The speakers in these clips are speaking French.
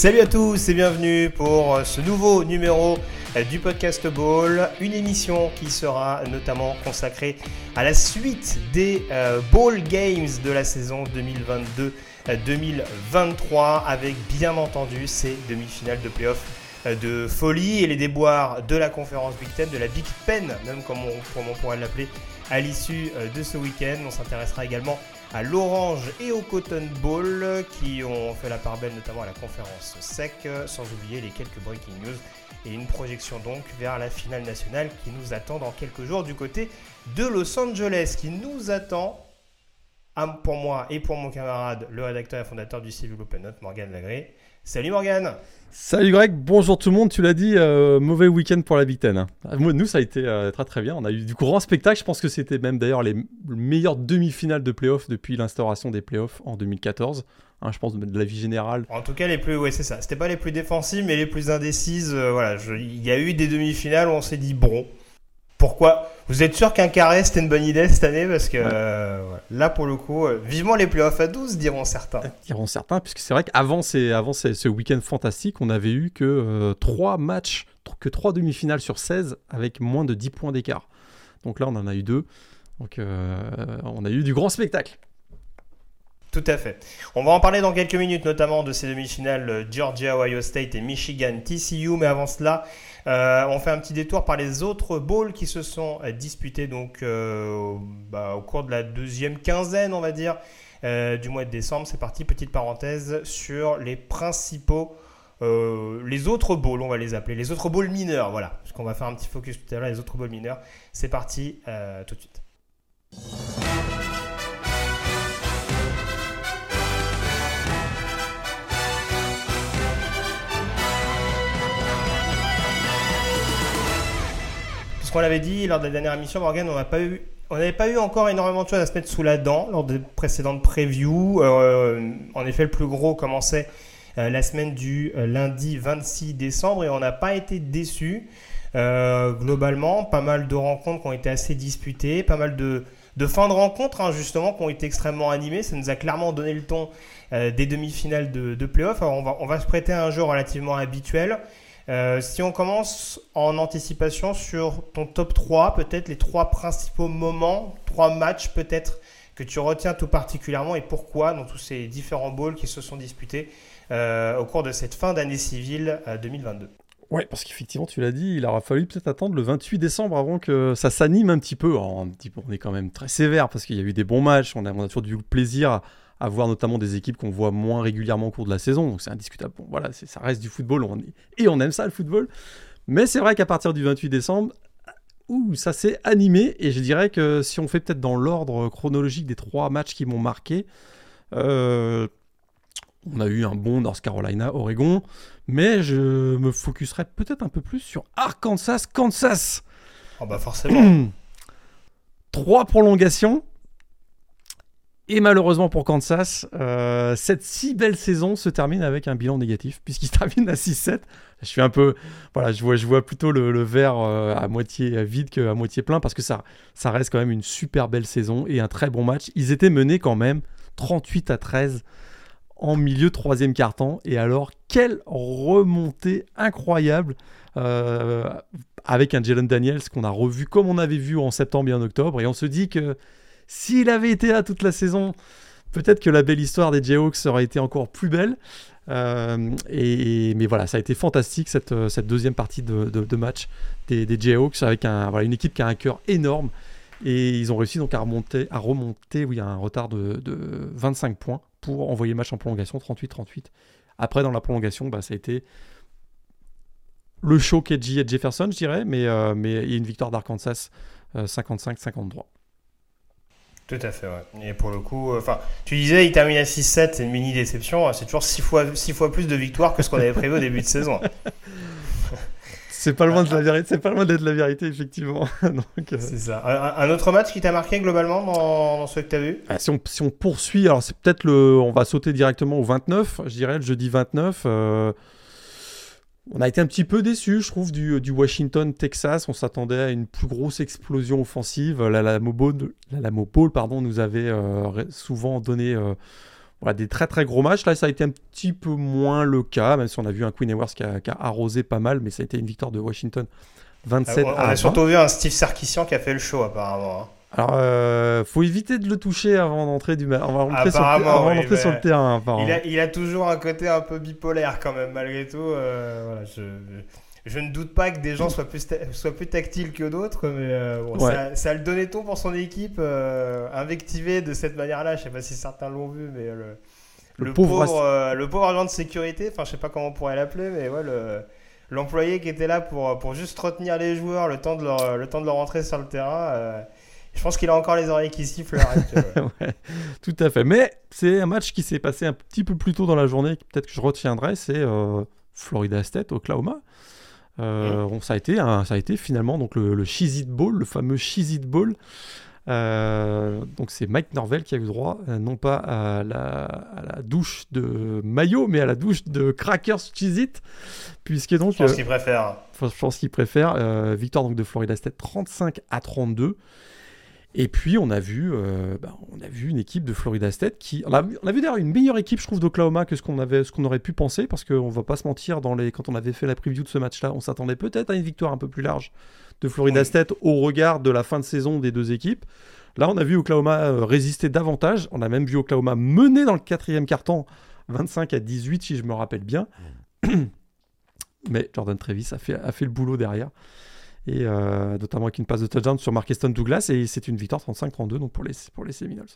Salut à tous et bienvenue pour euh, ce nouveau numéro euh, du podcast Ball, une émission qui sera notamment consacrée à la suite des euh, Ball Games de la saison 2022-2023 avec bien entendu ces demi-finales de playoff de folie et les déboires de la conférence Big Ten, de la Big Pen, même comme on, pourrait l'appeler, à l'issue de ce week-end. On s'intéressera également à l'Orange et au Cotton Bowl qui ont fait la part belle notamment à la conférence sec, sans oublier les quelques breaking news et une projection donc vers la finale nationale qui nous attend dans quelques jours du côté de Los Angeles, qui nous attend pour moi et pour mon camarade, le rédacteur et fondateur du Civil Open Note, Morgan Lagré. Salut Morgan Salut Greg, bonjour tout le monde, tu l'as dit, euh, mauvais week-end pour la Big Ten. Hein. Nous ça a été euh, très très bien, on a eu du grand spectacle, je pense que c'était même d'ailleurs les meilleures demi-finales de playoffs depuis l'instauration des playoffs en 2014. Hein, je pense de la vie générale. En tout cas, les plus, ouais, c'est ça. C'était pas les plus défensives, mais les plus indécises. Euh, voilà, il y a eu des demi-finales où on s'est dit bon, pourquoi Vous êtes sûr qu'un carré c'était une bonne idée cette année Parce que euh, là, pour le coup, euh, vivement les playoffs à 12, diront certains. Diront certains, puisque c'est vrai qu'avant avant ce week-end fantastique, on avait eu que 3 matchs, que 3 demi-finales sur 16 avec moins de 10 points d'écart. Donc là, on en a eu deux. Donc on a eu du grand spectacle. Tout à fait. On va en parler dans quelques minutes, notamment de ces demi-finales euh, Georgia, Ohio State et Michigan, TCU. Mais avant cela, euh, on fait un petit détour par les autres bowls qui se sont euh, disputés donc, bah, au cours de la deuxième quinzaine, on va dire, du mois de décembre. C'est parti, petite parenthèse sur les principaux, les autres bowls, on va les appeler, les autres bowls mineurs, voilà. Parce qu'on va faire un petit focus tout à l'heure, les autres bowls mineurs. C'est parti, tout de suite. Ce qu'on l'avait dit lors de la dernière émission, Morgan, on n'avait pas eu encore énormément de choses à se mettre sous la dent lors des précédentes previews. Euh, en effet, le plus gros commençait euh, la semaine du euh, lundi 26 décembre et on n'a pas été déçus. globalement, pas mal de rencontres qui ont été assez disputées, pas mal de, de fins de rencontres hein, justement qui ont été extrêmement animées. Ça nous a clairement donné le ton des demi-finales de, de playoffs. on va, on va se prêter à un jeu relativement habituel. Euh, si on commence en anticipation sur ton top 3, peut-être les trois principaux moments, trois matchs peut-être que tu retiens tout particulièrement et pourquoi dans tous ces différents bowls qui se sont disputés euh, au cours de cette fin d'année civile 2022. Euh, ouais, parce qu'effectivement, tu l'as dit, il aura fallu peut-être attendre le 28 décembre avant que ça s'anime un petit peu. on est quand même très sévère parce qu'il y a eu des bons matchs, on a, on a toujours du plaisir à voir notamment des équipes qu'on voit moins régulièrement au cours de la saison. Donc c'est indiscutable. Bon, voilà, ça reste du football. On et on aime ça, le football. Mais c'est vrai qu'à partir du 28 décembre, ouh, ça s'est animé. Et je dirais que si on fait peut-être dans l'ordre chronologique des trois matchs qui m'ont marqué, euh, on a eu un bon North Carolina, Oregon. Mais je me focuserai peut-être un peu plus sur Arkansas, Kansas. Oh bah forcément. trois prolongations. Et malheureusement pour Kansas, euh, cette si belle saison se termine avec un bilan négatif, puisqu'il termine à 6-7. Je suis un peu. Voilà, je vois, plutôt le, verre euh, à moitié vide qu'à moitié plein, parce que ça, reste quand même une super belle saison et un très bon match. Ils étaient menés quand même 38 à 13 en milieu troisième quart-temps. Et alors, quelle remontée incroyable euh, avec un Jalen Daniels qu'on a revu comme on avait vu en septembre et en octobre. Et on se dit que s'il avait été là toute la saison, peut-être que la belle histoire des Jayhawks aurait été encore plus belle. Euh, mais voilà, ça a été fantastique cette, euh, deuxième partie de, match des, Jayhawks avec une équipe qui a un cœur énorme. Et ils ont réussi donc à remonter, à remonter oui, à un retard de, 25 points pour envoyer le match en prolongation 38-38. Après, dans la prolongation, bah, ça a été le show KG et Jefferson, je dirais, mais, a une victoire d'Arkansas 55-53. Tout à fait, ouais. Et pour le coup, enfin, tu disais, il termine à 6-7, c'est une mini déception. C'est toujours 6 fois, 6 fois plus de victoires que ce qu'on avait prévu au début de saison. C'est pas loin de la vérité, c'est pas loin d'être la vérité, effectivement. Euh, c'est ça. Un, autre match qui t'a marqué globalement dans, dans ceux que tu as vu? Ah, si, on, si, on, poursuit, alors c'est peut-être le. On va sauter directement au 29, je dirais, le jeudi 29. Euh, on a été un petit peu déçus, je trouve, du, du Washington-Texas. On s'attendait à une plus grosse explosion offensive. La Lamo Bowl, pardon, nous avait euh, souvent donné voilà, des très très gros matchs. Là, ça a été un petit peu moins le cas, même si on a vu un Queen Ewers qui a, arrosé pas mal, mais ça a été une victoire de Washington 27 ah, on, a surtout vu un Steve Sarkisian qui a fait le show apparemment. Alors, euh, faut éviter de le toucher avant d'entrer du avant d'entrer sur, le, sur le terrain. Il a, il a, toujours un côté un peu bipolaire quand même malgré tout. Euh, voilà, je, je ne doute pas que des gens soient plus, soient plus tactiles que d'autres, mais euh, bon, ça, ça, le donnait ton pour son équipe, euh, invectivé de cette manière-là. Je ne sais pas si certains l'ont vu, mais le, le, pauvre, le pauvre agent de sécurité, enfin, je sais pas comment on pourrait l'appeler, mais ouais, l'employé qui était là pour, pour juste retenir les joueurs le temps de leur, le temps de leur rentrer sur le terrain. Je pense qu'il a encore les oreilles qui sifflent. ouais, tout à fait. Mais c'est un match qui s'est passé un petit peu plus tôt dans la journée, peut-être que je retiendrai, c'est Florida State, Oklahoma. Euh, mm. ça, a été ça a été finalement donc le, le Cheez Bowl, le fameux Cheez It Bowl. Euh, donc c'est Mike Norvell qui a eu droit, euh, non pas à la, douche de maillot, mais à la douche de Crackers Cheez It, puisque donc... Je pense qu'il préfère. Je pense qu'il préfère. victoire donc de Florida State 35 à 32. Et puis on a vu, euh, bah, on a vu une équipe de Florida State qui, on a, vu d'ailleurs une meilleure équipe, je trouve, d'Oklahoma que ce qu'on avait, ce qu'on aurait pu penser, parce qu'on va pas se mentir, dans les, quand on avait fait la preview de ce match-là, on s'attendait peut-être à une victoire un peu plus large de Florida State au regard de la fin de saison des deux équipes. Là, on a vu Oklahoma euh, résister davantage. On a même vu Oklahoma mener dans le quatrième carton, 25 à 18 si je me rappelle bien. Mais Jordan a fait, a fait le boulot derrière et euh, notamment avec une passe de touchdown sur Markeston Douglas, et c'est une victoire 35-32 donc pour les, pour les Seminoles.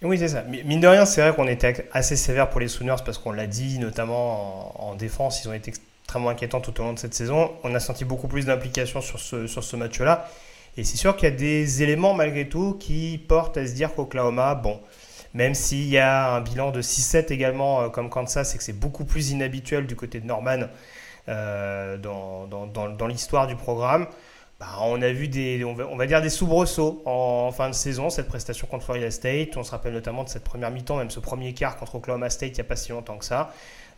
Oui, c'est ça. Mine de rien, c'est vrai qu'on était assez sévère pour les Sooners parce qu'on l'a dit, notamment en, défense, ils ont été extrêmement inquiétants tout au long de cette saison. On a senti beaucoup plus d'implication sur ce, sur ce match-là. Et c'est sûr qu'il y a des éléments malgré tout qui portent à se dire qu'Oklahoma, bon, même s'il y a un bilan de 6-7 également euh, comme Kansas, c'est que c'est beaucoup plus inhabituel du côté de Norman euh, dans, dans, dans l'histoire du programme. Bah, on a vu des, va, des soubresauts en, fin de saison, cette prestation contre Florida State. On se rappelle notamment de cette première mi-temps, même ce premier quart contre Oklahoma State il n'y a pas si longtemps que ça.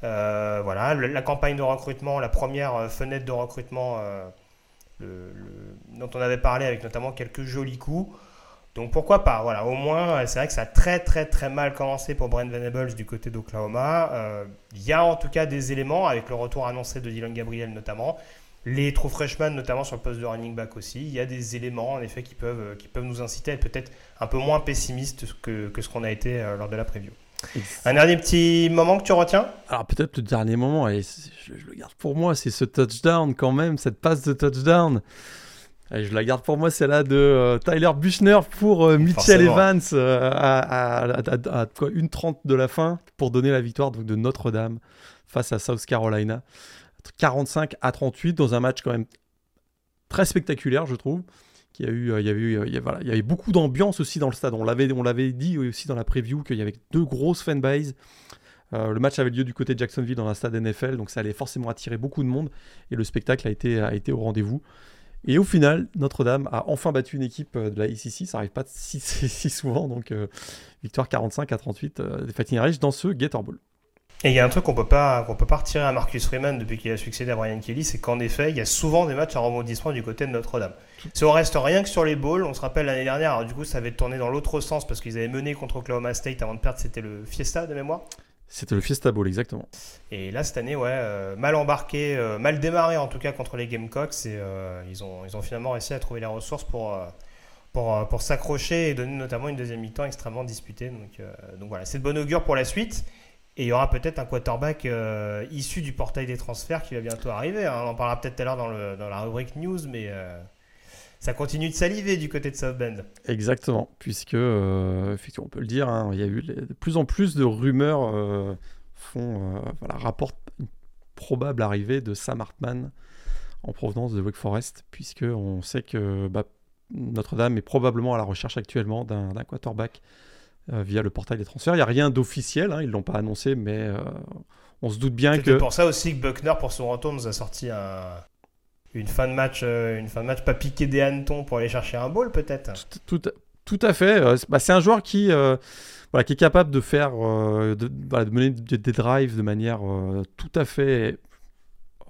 Euh, voilà, la campagne de recrutement, la première euh, fenêtre de recrutement euh, dont on avait parlé avec notamment quelques jolis coups. Donc pourquoi pas? Voilà, au moins, c'est vrai que ça a très très très mal commencé pour Brent Venables du côté d'Oklahoma. Il y a en tout cas des éléments, avec le retour annoncé de Dylan Gabriel notamment, les true freshmen, notamment sur le poste de running back aussi, il y a des éléments en effet qui peuvent, qui peuvent nous inciter à être peut-être un peu moins pessimistes que, que ce qu'on a été euh, lors de la preview. Un dernier petit moment que tu retiens? Alors peut-être le dernier moment, et je, le garde pour moi, c'est ce touchdown quand même, cette passe de touchdown. Et je la garde pour moi, c'est là de euh, Tyler Buchner pour euh, Mitchell Evans à, à, quoi, une trente de la fin pour donner la victoire donc, de Notre-Dame face à South Carolina. 45 à 38 dans un match quand même très spectaculaire, je trouve. Qui a eu, euh, il y avait, il y voilà, il y avait beaucoup d'ambiance aussi dans le stade. On l'avait, on l'avait dit aussi dans la preview qu'il y avait deux grosses fanbases. Euh, le match avait lieu du côté de Jacksonville dans un stade NFL, donc ça allait forcément attirer beaucoup de monde et le spectacle a été, a au rendez-vous. Et au final, Notre-Dame a enfin battu une équipe euh, de la ICC, ça n'arrive pas si, si, souvent, donc victoire 45 à 38 des Fighting Irish dans ce Gator Bowl. Et il y a un truc qu'on peut pas qu'on peut pas retirer à Marcus Freeman depuis qu'il a succédé à Brian Kelly, c'est qu'en effet, il y a souvent des matchs à rebondissement du côté de Notre-Dame. Si on reste rien que sur les bowls, on se rappelle l'année dernière, alors du coup ça avait tourné dans l'autre sens parce qu'ils avaient mené contre Oklahoma State avant de perdre, c'était le Fiesta de mémoire. C'était le Fiesta Bowl, exactement. Et là, cette année, ouais, euh, mal embarqué, euh, mal démarré en tout cas contre les Gamecocks. Et euh, ils, ont, ils ont finalement réussi à trouver les ressources pour, pour, pour s'accrocher et donner notamment une deuxième mi-temps extrêmement disputée. Donc, donc voilà, c'est de bon augure pour la suite. Et il y aura peut-être un quarterback euh, issu du portail des transferts qui va bientôt arriver. Hein. On en parlera peut-être tout à l'heure dans, la rubrique news, mais euh, ça continue de saliver du côté de South Bend. Exactement, puisque, euh, effectivement, on peut le dire, hein, il y a eu de plus en plus de rumeurs font, rapportent une probable arrivée de Sam Hartman en provenance de Wake Forest, puisque on sait que bah, Notre-Dame est probablement à la recherche actuellement d'un quarterback via le portail des transferts. Il n'y a rien d'officiel, hein, ils ne l'ont pas annoncé, mais euh, on se doute bien que. C'est pour ça aussi que Buckner, pour son retour, nous a sorti une fin de match, une fin de match pas piqué des hannetons pour aller chercher un ball, peut-être. Tout, tout, à fait. Bah, c'est un joueur qui voilà, qui est capable de faire, de, de, mener des drives de manière tout à fait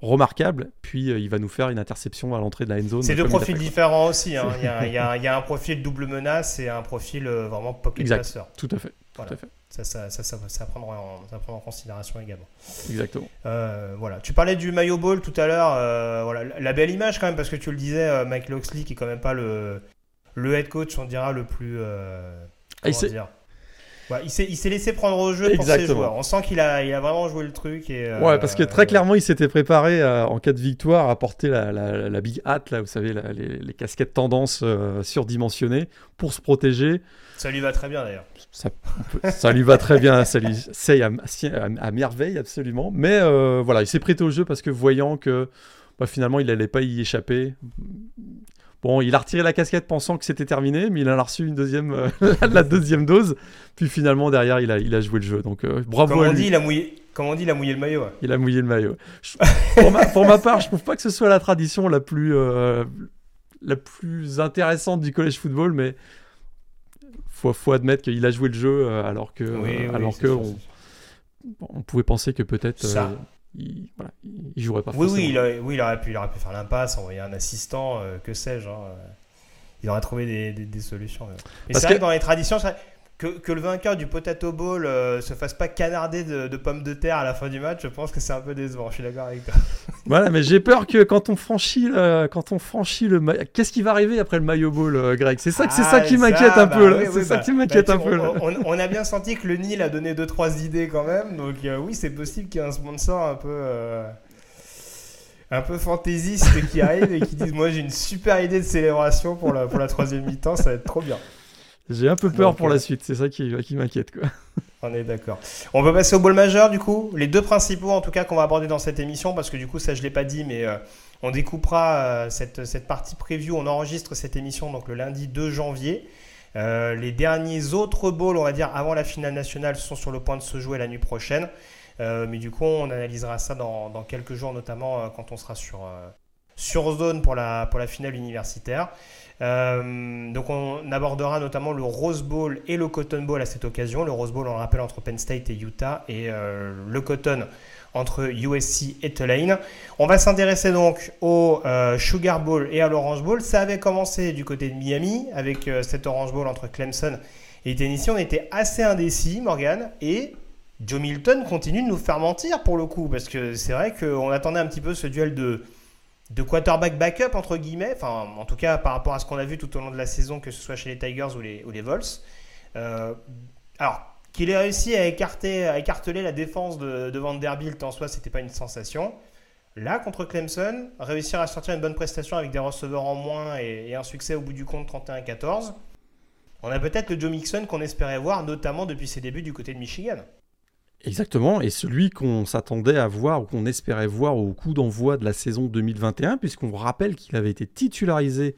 remarquable. Puis euh, il va nous faire une interception à l'entrée de la end zone. C'est deux profils différents aussi. Hein. il, y a, il, y a, un profil double menace et un profil euh, vraiment pocket exact. Tout à fait. Tout à fait. Ça, ça, ça, ça, prendre en, ça prendre en considération également. Exactement. Euh, voilà. Tu parlais du maillot ball tout à l'heure. voilà. La belle image quand même, parce que tu le disais, Mike Loxley, qui est quand même pas le, le head coach, on dira, le plus. Ah, comment dire il s'est laissé prendre au jeu pour ses joueurs. On sent qu'il a, il a vraiment joué le truc. Et, ouais, parce que très clairement, il s'était préparé en cas de victoire à porter la, la, big hat, là, vous savez, les, les, casquettes tendance euh, surdimensionnées pour se protéger. Ça lui va très bien d'ailleurs. Ça, ça, lui va très bien, ça lui c'est à, à, merveille absolument. Mais euh, voilà, il s'est prêté au jeu parce que voyant que bah, finalement il n'allait pas y échapper, Bon, il a retiré la casquette pensant que c'était terminé, mais il en a reçu une deuxième, euh, la deuxième dose. Puis finalement, derrière, il a, il a joué le jeu. Donc euh, bravo comme on Dit, il a mouillé, comme on dit, il a mouillé le maillot. Il a mouillé le maillot. pour, ma, pour, ma, part, je trouve pas que ce soit la tradition la plus, euh, la plus intéressante du college football, mais faut, faut admettre qu'il a joué le jeu alors que, alors que on, on, pouvait penser que peut-être il, voilà, il jouerait pas. Oui, oui il, oui, il aurait pu, il aurait pu faire l'impasse, envoyer un assistant, euh, que sais-je. Hein, euh. il aurait trouvé des, des, solutions. Mais c'est vrai que dans les traditions, que, que, le vainqueur du Potato Bowl euh, se fasse pas canarder de, pommes de terre à la fin du match, je pense que c'est un peu décevant. Je suis d'accord avec toi. voilà, mais j'ai peur que quand on franchit, le, quand on franchit le, qu'est-ce qui va arriver après le Mayo Bowl, euh, Greg? C'est ça, c'est ça qui m'inquiète un peu. Bah c'est ça bah, qui m'inquiète bah, un peu. On, a bien senti que le Nil a donné deux trois idées quand même, donc euh, oui, c'est possible qu'il y ait un sponsor un peu un peu fantaisiste qui arrive et qui dise moi j'ai une super idée de célébration pour la, pour la troisième mi-temps, ça va être trop bien. J'ai un peu peur pour la suite, c'est ça qui, qui m'inquiète. quoi. On est d'accord. On peut passer au bol majeur du coup. Les deux principaux en tout cas qu'on va aborder dans cette émission, parce que du coup ça je l'ai pas dit, mais euh, on découpera euh, cette, cette, partie preview. On enregistre cette émission donc le lundi 2 janvier. Euh, les derniers autres bowls, on va dire, avant la finale nationale, sont sur le point de se jouer la nuit prochaine. mais du coup, on analysera ça dans, dans quelques jours, notamment quand on sera sur, sur zone pour la, pour la finale universitaire. Euh, donc on abordera notamment le Rose Bowl et le Cotton Bowl à cette occasion. Le Rose Bowl, on le rappelle, entre Penn State et Utah, et euh, le Cotton entre USC et Tulane. On va s'intéresser donc au euh, Sugar Bowl et à l'Orange Bowl. Ça avait commencé du côté de Miami avec cet Orange Bowl entre Clemson et Tennessee. On était assez indécis, Morgan, et Joe Milton continue de nous faire mentir pour le coup, parce que c'est vrai qu'on attendait un petit peu ce duel de de quarterback backup, entre guillemets, enfin, en tout cas par rapport à ce qu'on a vu tout au long de la saison, que ce soit chez les Tigers ou les, ou Vols. Euh, alors, qu'il ait réussi à, écarter, à écarteler la défense de, de Vanderbilt en soi, c'était pas une sensation. Là, contre Clemson, réussir à sortir une bonne prestation avec des receveurs en moins et, et un succès au bout du compte 31-14, on a peut-être le Joe Mixon qu'on espérait voir, notamment depuis ses débuts du côté de Michigan. Exactement, et celui qu'on s'attendait à voir ou qu'on espérait voir au coup d'envoi de la saison 2021, puisqu'on rappelle qu'il avait été titularisé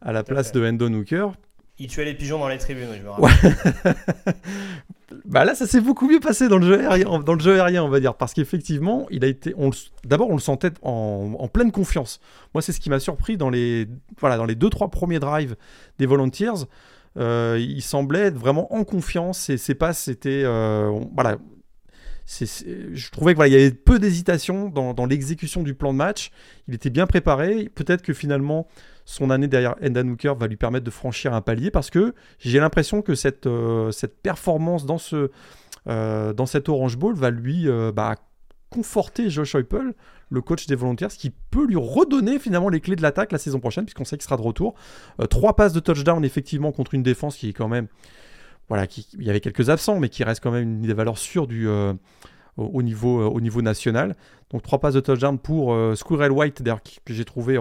à la place de Hendon Hooker. Il tuait les pigeons dans les tribunes, je me rappelle. bah là, ça s'est beaucoup mieux passé dans le jeu aérien, dans le jeu aérien on va dire, parce qu'effectivement, il a été. D'abord, on le sentait en, pleine confiance. Moi, c'est ce qui m'a surpris dans les, voilà, dans les deux trois premiers drives des Volunteers. Euh, il semblait être vraiment en confiance et ses passes c'était euh, voilà je trouvais qu'il y avait peu d'hésitation dans, l'exécution du plan de match. Il était bien préparé. Peut-être que finalement, son année derrière Enda Hooker va lui permettre de franchir un palier parce que j'ai l'impression que cette, euh, performance dans, ce, euh, Orange Bowl va lui euh, bah, conforter Josh Heupel, le coach des volontaires, ce qui peut lui redonner finalement les clés de l'attaque la saison prochaine puisqu'on sait qu'il sera de retour. trois passes de touchdown effectivement contre une défense qui est quand même voilà, il y avait quelques absents, mais qui reste quand même une des valeurs sûres du, euh, au, niveau, euh, au niveau national. Donc trois passes de touchdown pour euh, Squirrel White, d'ailleurs, que j'ai trouvé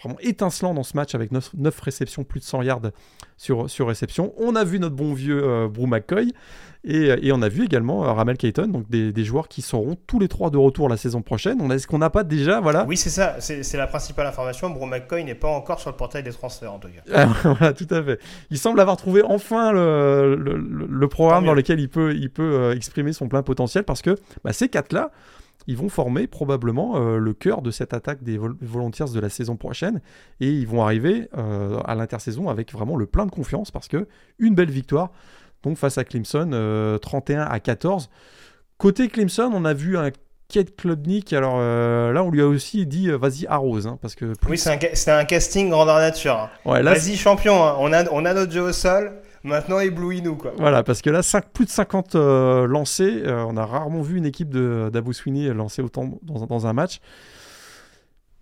vraiment étincelant dans ce match avec 9, 9 réceptions, plus de 100 yards sur, sur réception. On a vu notre bon vieux euh, Brew McCoy et, et, on a vu également euh, Ramel Kayton, donc des, des, joueurs qui seront tous les trois de retour la saison prochaine. On est-ce qu'on n'a pas déjà, voilà Oui, c'est ça, c'est, la principale information. Brew McCoy n'est pas encore sur le portail des transferts en tout cas. voilà, tout à fait. Il semble avoir trouvé enfin le, le, le, le programme dans lequel il peut, il peut euh, exprimer son plein potentiel parce que bah, ces quatre-là, ils vont former probablement euh, le cœur de cette attaque des Vol Volunteers de la saison prochaine et ils vont arriver euh, à l'intersaison avec vraiment le plein de confiance parce que une belle victoire donc face à Clemson euh, 31 à 14. Côté Clemson, on a vu un Kate Klubnik. Alors euh, là, on lui a aussi dit vas-y arrose hein, parce que oui, c'est un, un, casting grandeur nature. Ouais, vas-y champion, hein. on a on a notre jeu au sol. Maintenant, éblouis-nous. Quoi. Voilà, parce que là, 5, plus de 50 euh, lancés. Euh, on a rarement vu une équipe d'Abu Sweeney lancer autant dans, un match.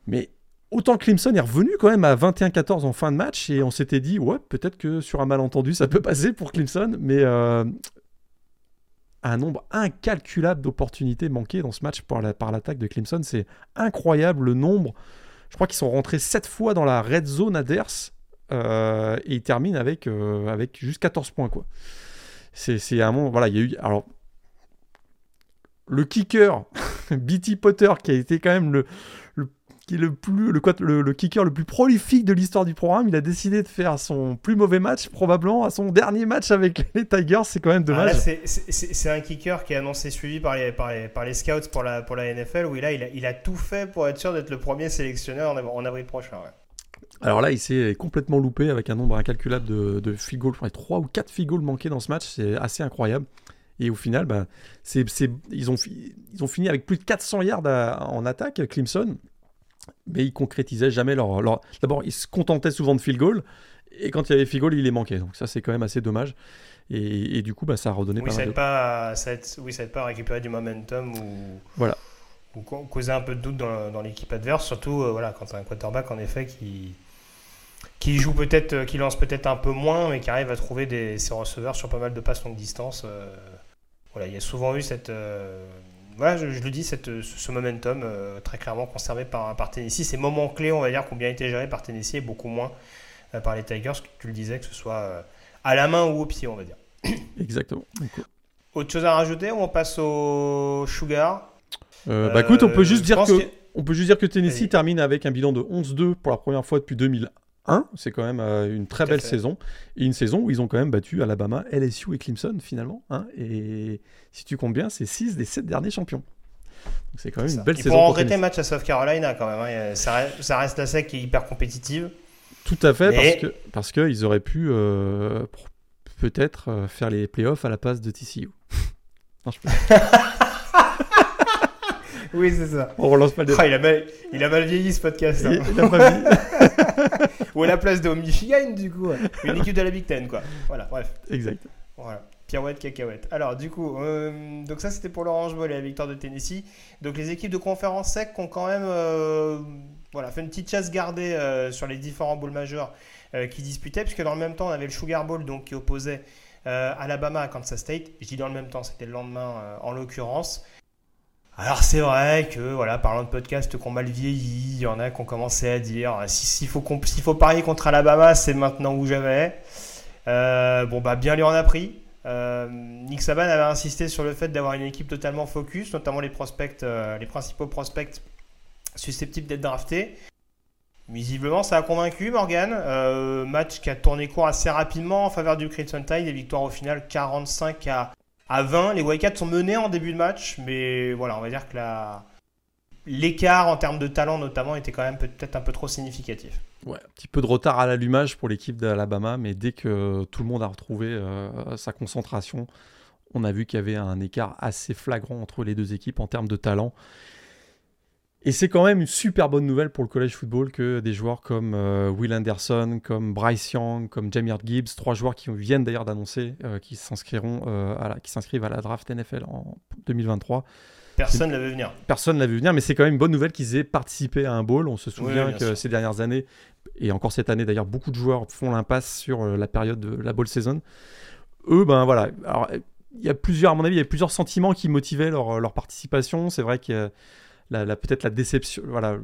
Mais autant Clemson est revenu quand même à 21-14 en fin de match. Et on s'était dit, ouais, peut-être que sur un malentendu, ça peut passer pour Clemson. Mais euh, un nombre incalculable d'opportunités manquées dans ce match par l'attaque la, de Clemson. C'est incroyable le nombre. Je crois qu'ils sont rentrés 7 fois dans la red zone adverse. Euh, et il termine avec, euh, avec juste 14 points. quoi. C'est un moment. Voilà, il y a eu. Alors, le kicker, BT Potter, qui a été quand même le, le, qui est le, plus, le, le, le kicker le plus prolifique de l'histoire du programme, il a décidé de faire son plus mauvais match, probablement à son dernier match avec les Tigers. C'est quand même dommage. Ah c'est un kicker qui est annoncé suivi par les, par les, par les scouts pour la, pour la NFL, où là, il a, il a tout fait pour être sûr d'être le premier sélectionné en, en avril prochain. Ouais. Alors là, il s'est complètement loupé avec un nombre incalculable de, de field goals. Je crois 3 ou 4 field goals manqués dans ce match. C'est assez incroyable. Et au final, bah, ils, ont, ils ont fini avec plus de 400 yards à, en attaque, Clemson. Mais ils concrétisaient jamais leur, leur, D'abord, ils se contentaient souvent de field goal. Et quand il y avait field goal, il les manquait. Donc ça, c'est quand même assez dommage. Et, et du coup, bah, ça a redonné oui, pas ça mal de... pas, ça aide, Oui, ça aide pas à récupérer du momentum ou... Voilà ou causer un peu de doute dans, dans l'équipe adverse, surtout euh, voilà, quand tu as un quarterback en effet qui, qui joue peut-être, euh, qui lance peut-être un peu moins, mais qui arrive à trouver des, ses receveurs sur pas mal de passes longue distance. Euh, voilà, il y a souvent eu cette, euh, voilà, je, je, le dis, cette, ce momentum euh, très clairement conservé par, par Tennessee. Ces moments clés, on va dire, qui ont bien été gérés par Tennessee et beaucoup moins par les Tigers, tu le disais, que ce soit à la main ou au pied, on va dire. Exactement. Okay. Autre chose à rajouter, on passe au Sugar? Bah écoute, on peut juste dire que, que, on peut juste dire que Tennessee termine avec un bilan de 11-2 pour la première fois depuis 2001. C'est quand même euh, une très belle saison et une saison où ils ont quand même battu Alabama, LSU et Clemson finalement. Hein, et si tu comptes bien, c'est 6 des 7 derniers champions. C'est quand même une belle Ils saison. Ils regretter le match à South Carolina quand même. Hein. Ça, reste, ça reste la SEC qui est hyper compétitive. Tout à fait, Mais... parce que parce qu'ils auraient pu euh, peut-être euh, faire les playoffs à la place de TCU. non, je peux... Oui, c'est ça. On relance pas le débat. Oh, il, a mal, il a mal vieilli ce podcast. Hein. Il, il a pas vieilli. Ou à la place de Michigan, du coup. Une équipe de la Big Ten, quoi. Voilà, bref. Exact. Voilà. Pirouette, cacahuète. Alors, du coup, euh, donc ça c'était pour l'Orange Bowl et la victoire de Tennessee. Donc, les équipes de conférence sec ont quand même euh, voilà, fait une petite chasse gardée euh, sur les différents bowls majeurs euh, qui disputaient, puisque dans le même temps, on avait le Sugar Bowl donc, qui opposait Alabama à Kansas State. Je dis dans le même temps, c'était le lendemain en l'occurrence. Alors c'est vrai que, voilà, parlant de podcasts qui ont mal vieilli, il y en a qui ont commencé à dire s'il si faut, parier contre Alabama, c'est maintenant ou jamais. Euh, bon, bah bien lui en a pris. Euh, Nick Saban avait insisté sur le fait d'avoir une équipe totalement focus, notamment les prospects, euh, les principaux prospects susceptibles d'être draftés. Visiblement, ça a convaincu Morgan. Match qui a tourné court assez rapidement en faveur du Crimson Tide et victoire au final 45 à à 20. Les Wildcats sont menés en début de match, mais voilà, on va dire que l'écart en termes de talent notamment était quand même peut-être un peu trop significatif. Ouais, un petit peu de retard à l'allumage pour l'équipe d'Alabama, mais dès que tout le monde a retrouvé euh, sa concentration, on a vu qu'il y avait un écart assez flagrant entre les deux équipes en termes de talent. Et c'est quand même une super bonne nouvelle pour le college football que des joueurs comme euh, Will Anderson, comme Bryce Young, comme Jamir Gibbs, trois joueurs qui viennent d'ailleurs d'annoncer euh, qu'ils s'inscriront, euh, à la, qui s'inscrivent à la draft NFL en 2023. Personne ne l'avait vu venir. Personne ne l'avait vu venir, mais c'est quand même une bonne nouvelle qu'ils aient participé à un bowl. On se souvient oui, que sûr. ces dernières années, et encore cette année d'ailleurs, beaucoup de joueurs font l'impasse sur la période de la bowl season. Eux, ben voilà. Alors, il y a plusieurs, à mon avis, il y a plusieurs sentiments qui motivaient leur, leur participation. C'est vrai qu'il la, peut-être la déception, voilà,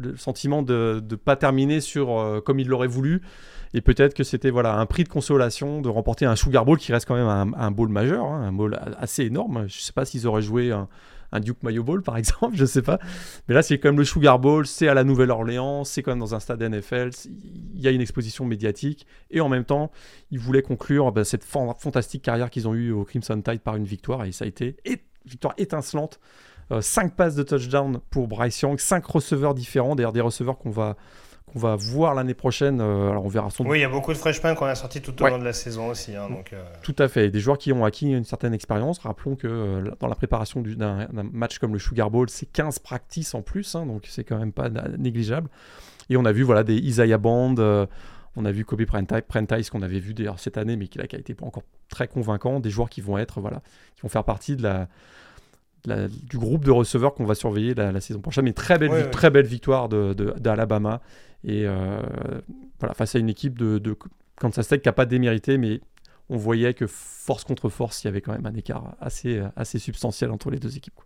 le sentiment de ne pas terminer sur euh, comme il l'aurait voulu. Et peut-être que c'était voilà un prix de consolation de remporter un Sugar Bowl qui reste quand même un, un bowl majeur, hein, un bowl assez énorme. Je ne sais pas s'ils auraient joué un, Duke Mayo Bowl par exemple, je sais pas. Mais là, c'est quand même le Sugar Bowl, c'est à la Nouvelle-Orléans, c'est quand même dans un stade NFL, il y a une exposition médiatique. Et en même temps, ils voulaient conclure bah, cette fantastique carrière qu'ils ont eue au Crimson Tide par une victoire. Et ça a été une victoire étincelante. 5 euh, passes de touchdown pour Bryce Young, 5 receveurs différents, d'ailleurs des receveurs qu'on va on va voir l'année prochaine. Euh, alors on verra son. Oui, il y a beaucoup de freshmen qu'on a sortis tout au long de la saison aussi. Hein, donc, euh. Tout à fait. Des joueurs qui ont acquis une certaine expérience. Rappelons que euh, dans la préparation d'un match comme le Sugar Bowl, c'est 15 practices en plus, hein, donc c'est quand même pas négligeable. Et on a vu voilà des Isaiah Band. on a vu Kobe Prentice qu'on avait vu d'ailleurs cette année, mais qui n'a été pas encore très convaincant. Des joueurs qui vont être voilà, qui vont faire partie de la, du groupe de receveurs qu'on va surveiller la, saison prochaine. Mais très belle, très belle victoire d'Alabama. De, et euh, voilà, face à une équipe de, de Kansas State qui n'a pas démérité, mais on voyait que force contre force, il y avait quand même un écart assez, assez substantiel entre les deux équipes.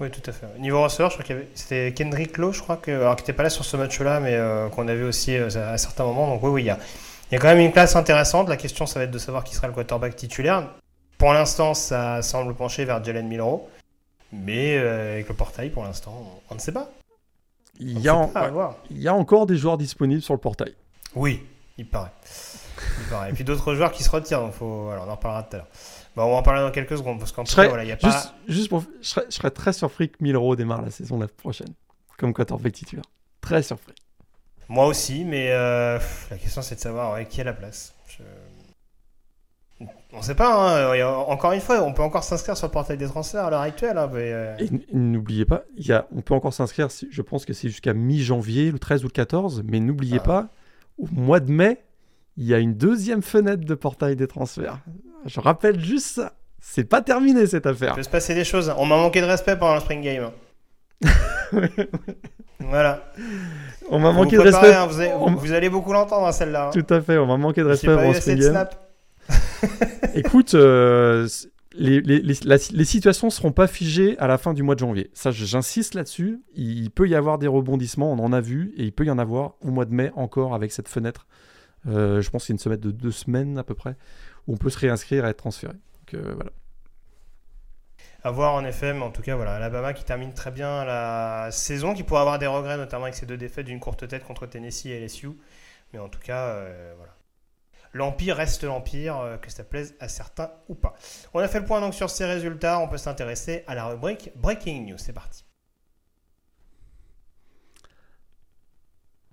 Oui, tout à fait. Niveau receveur, je crois que c'était Kendrick Lowe, je crois, que, alors, qui n'était pas là sur ce match-là, mais euh, qu'on a vu aussi euh, à certains moments. Donc oui, oui, il y a, il y a quand même une place intéressante. La question, ça va être de savoir qui sera le quarterback titulaire. Pour l'instant, ça semble pencher vers Jalen Milrow. Mais avec le portail, pour l'instant, on ne sait pas. Il y, a il y, a encore des joueurs disponibles sur le portail. Oui, il paraît. Il paraît. Et puis d'autres joueurs qui se retirent, donc faut... on en reparlera tout à l'heure. Bon, on va en parler dans quelques secondes, parce qu'en tout cas, voilà, il y a juste, pas... Juste pour... je, serais, je serais très surpris que Milro démarre la saison la prochaine, comme quarterback titulaire. Très surpris. Moi aussi, mais euh, la question c'est de savoir qui a la place. Je... On ne sait pas, hein. encore une fois, on peut encore s'inscrire sur le portail des transferts à l'heure actuelle. Hein, euh. Et n'oubliez pas, il y a, on peut encore s'inscrire, je pense que c'est jusqu'à mi-janvier, le 13 ou le 14, mais n'oubliez ah. pas, au mois de mai, il y a une deuxième fenêtre de portail des transferts. Je rappelle juste ça. C'est pas terminé cette affaire. Il peut se passer des choses. On m'a manqué de respect pendant le Spring Game. voilà. On m'a manqué de respect. Hein, vous, allez, beaucoup l'entendre, hein, celle-là. Tout à fait, on m'a manqué de respect pendant le Spring Game. Écoute, euh, les, situations ne seront pas figées à la fin du mois de janvier. Ça, j'insiste là-dessus. Il peut y avoir des rebondissements, on en a vu, et il peut y en avoir au mois de mai encore avec cette fenêtre. Euh, je pense que c'est une semaine de deux semaines à peu près, où on peut se réinscrire et être transféré. Donc euh, voilà. À voir en effet, mais en tout cas, voilà, Alabama qui termine très bien la saison, qui pourrait avoir des regrets, notamment avec ses deux défaites d'une courte tête contre Tennessee et LSU. Mais en tout cas, voilà l'Empire reste l'Empire, euh, que ça plaise à certains ou pas. On a fait le point donc sur ces résultats, on peut s'intéresser à la rubrique Breaking News, c'est parti.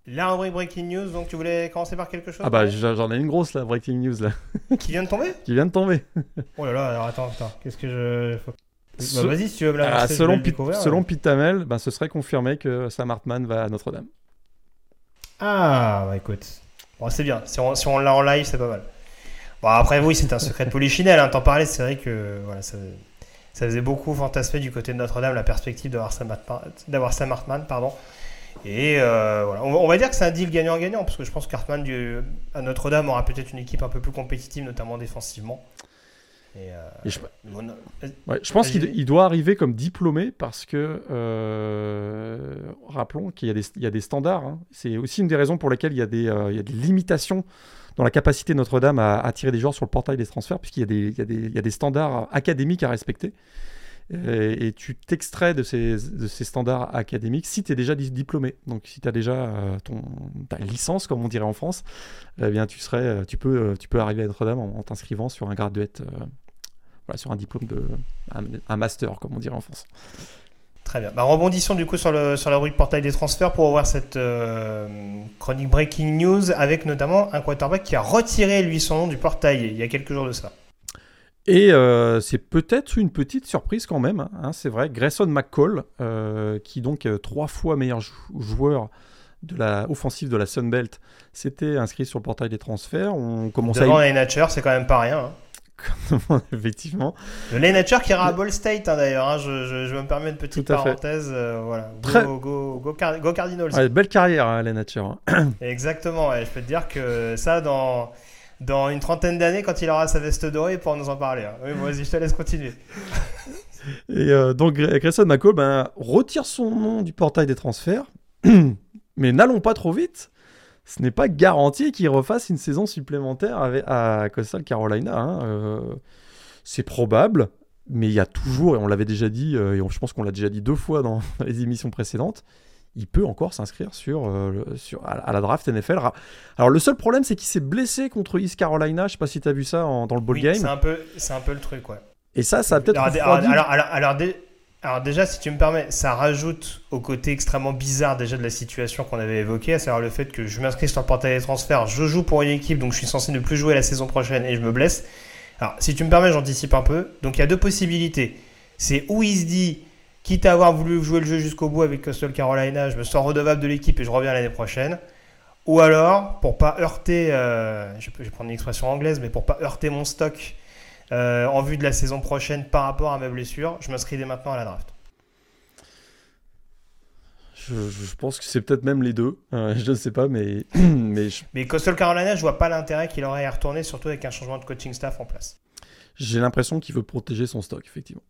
La rubrique Breaking News, donc tu voulais commencer par quelque chose? Ah bah j'en ai une grosse là, Breaking News là. Qui vient de tomber? Qui vient de tomber. oh là là, alors attends, attends, qu'est-ce que je... Bah, vas-y si tu veux me la ah, Selon, Pete, selon Pete Tamel, bah, ce serait confirmé que Sam Hartman va à Notre-Dame. Ah bah écoute, Bon, c'est bien. Si on, si on l'a en live, c'est pas mal. Bon, après, oui, c'est un secret de polichinelle. Hein. T'en parlais, c'est vrai que voilà, ça, ça, faisait beaucoup fantasmer du côté de Notre-Dame la perspective d'avoir Sam, Hartman. Pardon. Et euh, voilà. on, va dire que c'est un deal gagnant-gagnant, parce que je pense qu'Hartman à Notre-Dame aura peut-être une équipe un peu plus compétitive, notamment défensivement. Et, euh, je, pense qu'il doit arriver comme diplômé parce que, euh, rappelons qu'il y, a des standards. Hein. C'est aussi une des raisons pour lesquelles il y, a des, euh, il y a des limitations dans la capacité de Notre-Dame à attirer des joueurs sur le portail des transferts, puisqu'il y, y, y, a des standards académiques à respecter. Et, tu t'extrais de ces, de ces standards académiques si tu es déjà diplômé. Donc si tu as déjà ton, ta licence, comme on dirait en France, eh bien, tu, serais, tu, peux, tu peux arriver à Notre-Dame en, t'inscrivant sur un graduate sur un diplôme de un, master, comme on dirait en France. Très bien. Bah, rebondissons du coup sur, le, sur la rubrique portail des transferts pour voir cette euh, chronique breaking news avec notamment un quarterback qui a retiré lui son nom du portail il y a quelques jours de ça. Et euh, c'est peut-être une petite surprise quand même, hein, c'est vrai. Grayson McCall, euh, qui donc trois fois meilleur joueur de la offensive de la Sunbelt, s'était inscrit sur le portail des transferts. On commençait Devant à... Nature, c'est quand même pas rien. Hein. effectivement. Le Lane qui ira à Ball State hein, d'ailleurs. Hein, je, je, me permets une petite parenthèse. Euh, voilà. Go, go, go, go, Cardinals. belle carrière, hein, Exactement. je peux te dire que ça, dans, dans une trentaine d'années quand il aura sa veste dorée pour nous en parler. Hein. Oui, vas-y, je te laisse continuer. Et euh, donc Grayson McCall ben, retire son nom du portail des transferts, mais n'allons pas trop vite. Ce n'est pas garanti qu'il refasse une saison supplémentaire avec, à Coastal Carolina. Hein. Euh, c'est probable, mais il y a toujours, et on l'avait déjà dit, euh, et je pense qu'on l'a déjà dit deux fois dans les émissions précédentes, il peut encore s'inscrire sur, euh, sur, à, la draft NFL. Alors le seul problème, c'est qu'il s'est blessé contre East Carolina. Je sais pas si tu as vu ça dans le ball oui, game. C'est un, peu, un peu le truc, ouais. Et ça, ça a peut-être. Alors, alors, alors, déjà, si tu me permets, ça rajoute au côté extrêmement bizarre déjà de la situation qu'on avait évoquée, à savoir le fait que je m'inscris sur le portail des transferts, je joue pour une équipe, donc je suis censé ne plus jouer la saison prochaine et je me blesse. Alors, si tu me permets, j'anticipe un peu. Donc, il y a deux possibilités. C'est où il se dit quitte à avoir voulu jouer le jeu jusqu'au bout avec Coastal Carolina, je me sens redevable de l'équipe et je reviens l'année prochaine. Ou alors, pour pas heurter, euh, je, vais prendre une expression anglaise, mais pour pas heurter mon stock euh, en vue de la saison prochaine par rapport à ma blessure, je m'inscris dès maintenant à la draft. Je, pense que c'est peut-être même les deux. Euh, je ne sais pas, mais. mais, mais Coastal Carolina, je vois pas l'intérêt qu'il aurait à retourner, surtout avec un changement de coaching staff en place. J'ai l'impression qu'il veut protéger son stock, effectivement.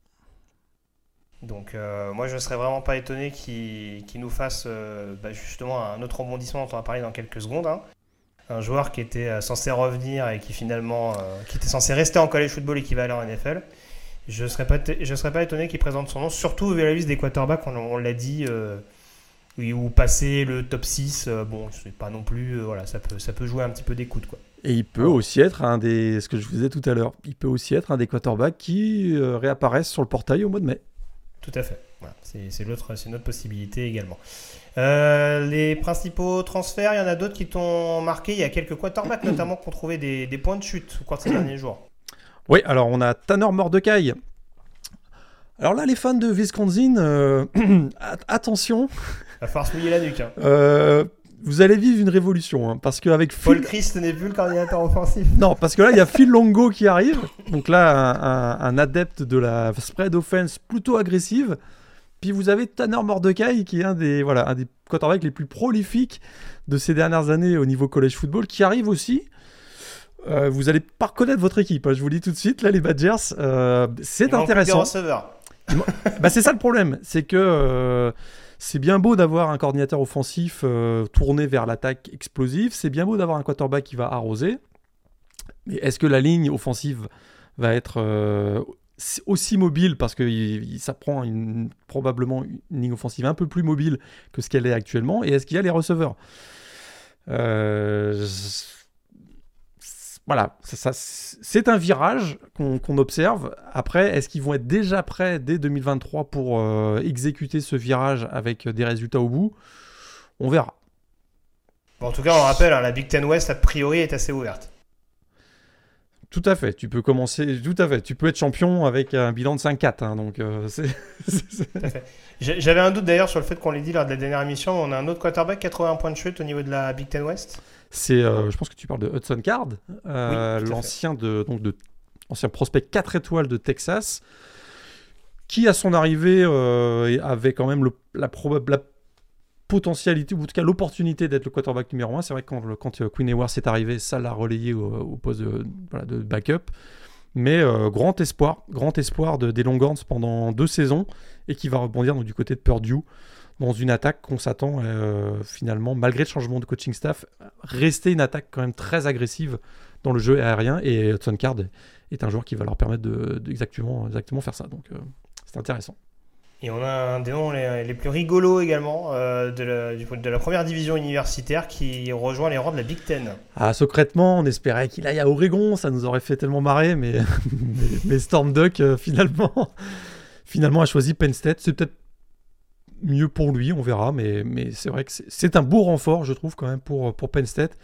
Donc euh, moi je ne serais vraiment pas étonné qu'il nous fasse euh, bah, justement un autre rebondissement dont on va parler dans quelques secondes. Hein. Un joueur qui était euh, censé revenir et qui finalement qui était censé rester en college football équivalent en NFL. Je ne serais, pas serais pas étonné qu'il présente son nom, surtout vu la liste des quarterbacks, on, l'a dit, ou passer le top 6, bon, c'est pas non plus, voilà, ça peut, ça peut jouer un petit peu d'écoute. quoi. Et il peut aussi être un des, ce que je vous disais tout à l'heure, il peut aussi être un des quarterbacks qui réapparaissent sur le portail au mois de mai. Tout à fait. c'est l'autre, c'est une autre possibilité également. Euh, les principaux transferts, il y en a d'autres qui t'ont marqué. Il y a quelques quarterbacks notamment qui ont trouvé des, points de chute au cours de ces derniers jours. Oui, alors on a Tanner Mordecai. Alors là, les fans de Wisconsin, euh, attention. Il va falloir se mouiller la nuque. Hein. Euh, vous allez vivre une révolution. Hein, parce qu'avec Paul Christ n'est plus le coordinateur offensif. Non, parce que là, il y a Phil Longo qui arrive. Donc là, un, adepte de la spread offense plutôt agressive. Puis vous avez Tanner Mordecai, qui est un des, voilà, un des quarterbacks les plus prolifiques de ces dernières années au niveau college football, qui arrive aussi. Euh, vous allez pas reconnaître votre équipe, hein, je vous le dis tout de suite. Là, les Badgers, euh, c'est intéressant. bah, c'est ça le problème, c'est que euh, c'est bien beau d'avoir un coordinateur offensif euh, tourné vers l'attaque explosive, c'est bien beau d'avoir un quarterback qui va arroser, mais est-ce que la ligne offensive va être euh, aussi mobile parce que ça prend probablement une ligne offensive un peu plus mobile que ce qu'elle est actuellement? Et est-ce qu'il y a les receveurs? Euh, voilà, c'est un virage qu'on observe. Après, est-ce qu'ils vont être déjà prêts dès 2023 pour euh, exécuter ce virage avec des résultats au bout? On verra. en tout cas, on rappelle, hein, la Big Ten West, a priori, est assez ouverte. Tout à fait. Tu peux commencer. Tout à fait. Tu peux être champion avec un bilan de 5-4. Hein, donc, euh, J'avais un doute d'ailleurs sur le fait qu'on l'ait dit lors de la dernière émission. On a un autre quarterback qui a trouvé un point de chute au niveau de la Big Ten West? C'est, euh, je pense que tu parles de Hudson Card, euh, l'ancien de, donc de, ancien prospect 4 étoiles de Texas, qui à son arrivée euh, avait quand même la, la potentialité, ou en tout cas l'opportunité d'être le quarterback numéro 1. C'est vrai que quand, quand Queen Ewers est arrivé, ça l'a relayé au, poste de, de, backup. Mais grand espoir, grand espoir de, des Longhorns pendant deux saisons et qui va rebondir donc, du côté de Purdue dans une attaque qu'on s'attend euh, finalement, malgré le changement de coaching staff, rester une attaque quand même très agressive dans le jeu aérien. Et Hudson Card est un joueur qui va leur permettre de, exactement, exactement faire ça. Donc euh, c'est intéressant. Et on a un des noms les, plus rigolos également euh, de, la, de, la, première division universitaire qui rejoint les rangs de la Big Ten. Ah, secrètement, on espérait qu'il aille à Oregon, ça nous aurait fait tellement marrer, mais, mais, Storm Duck finalement, finalement a choisi Penn State. C'est peut-être mieux pour lui, on verra, mais, c'est vrai que c'est un beau renfort, je trouve, quand même, pour, pour Penn State,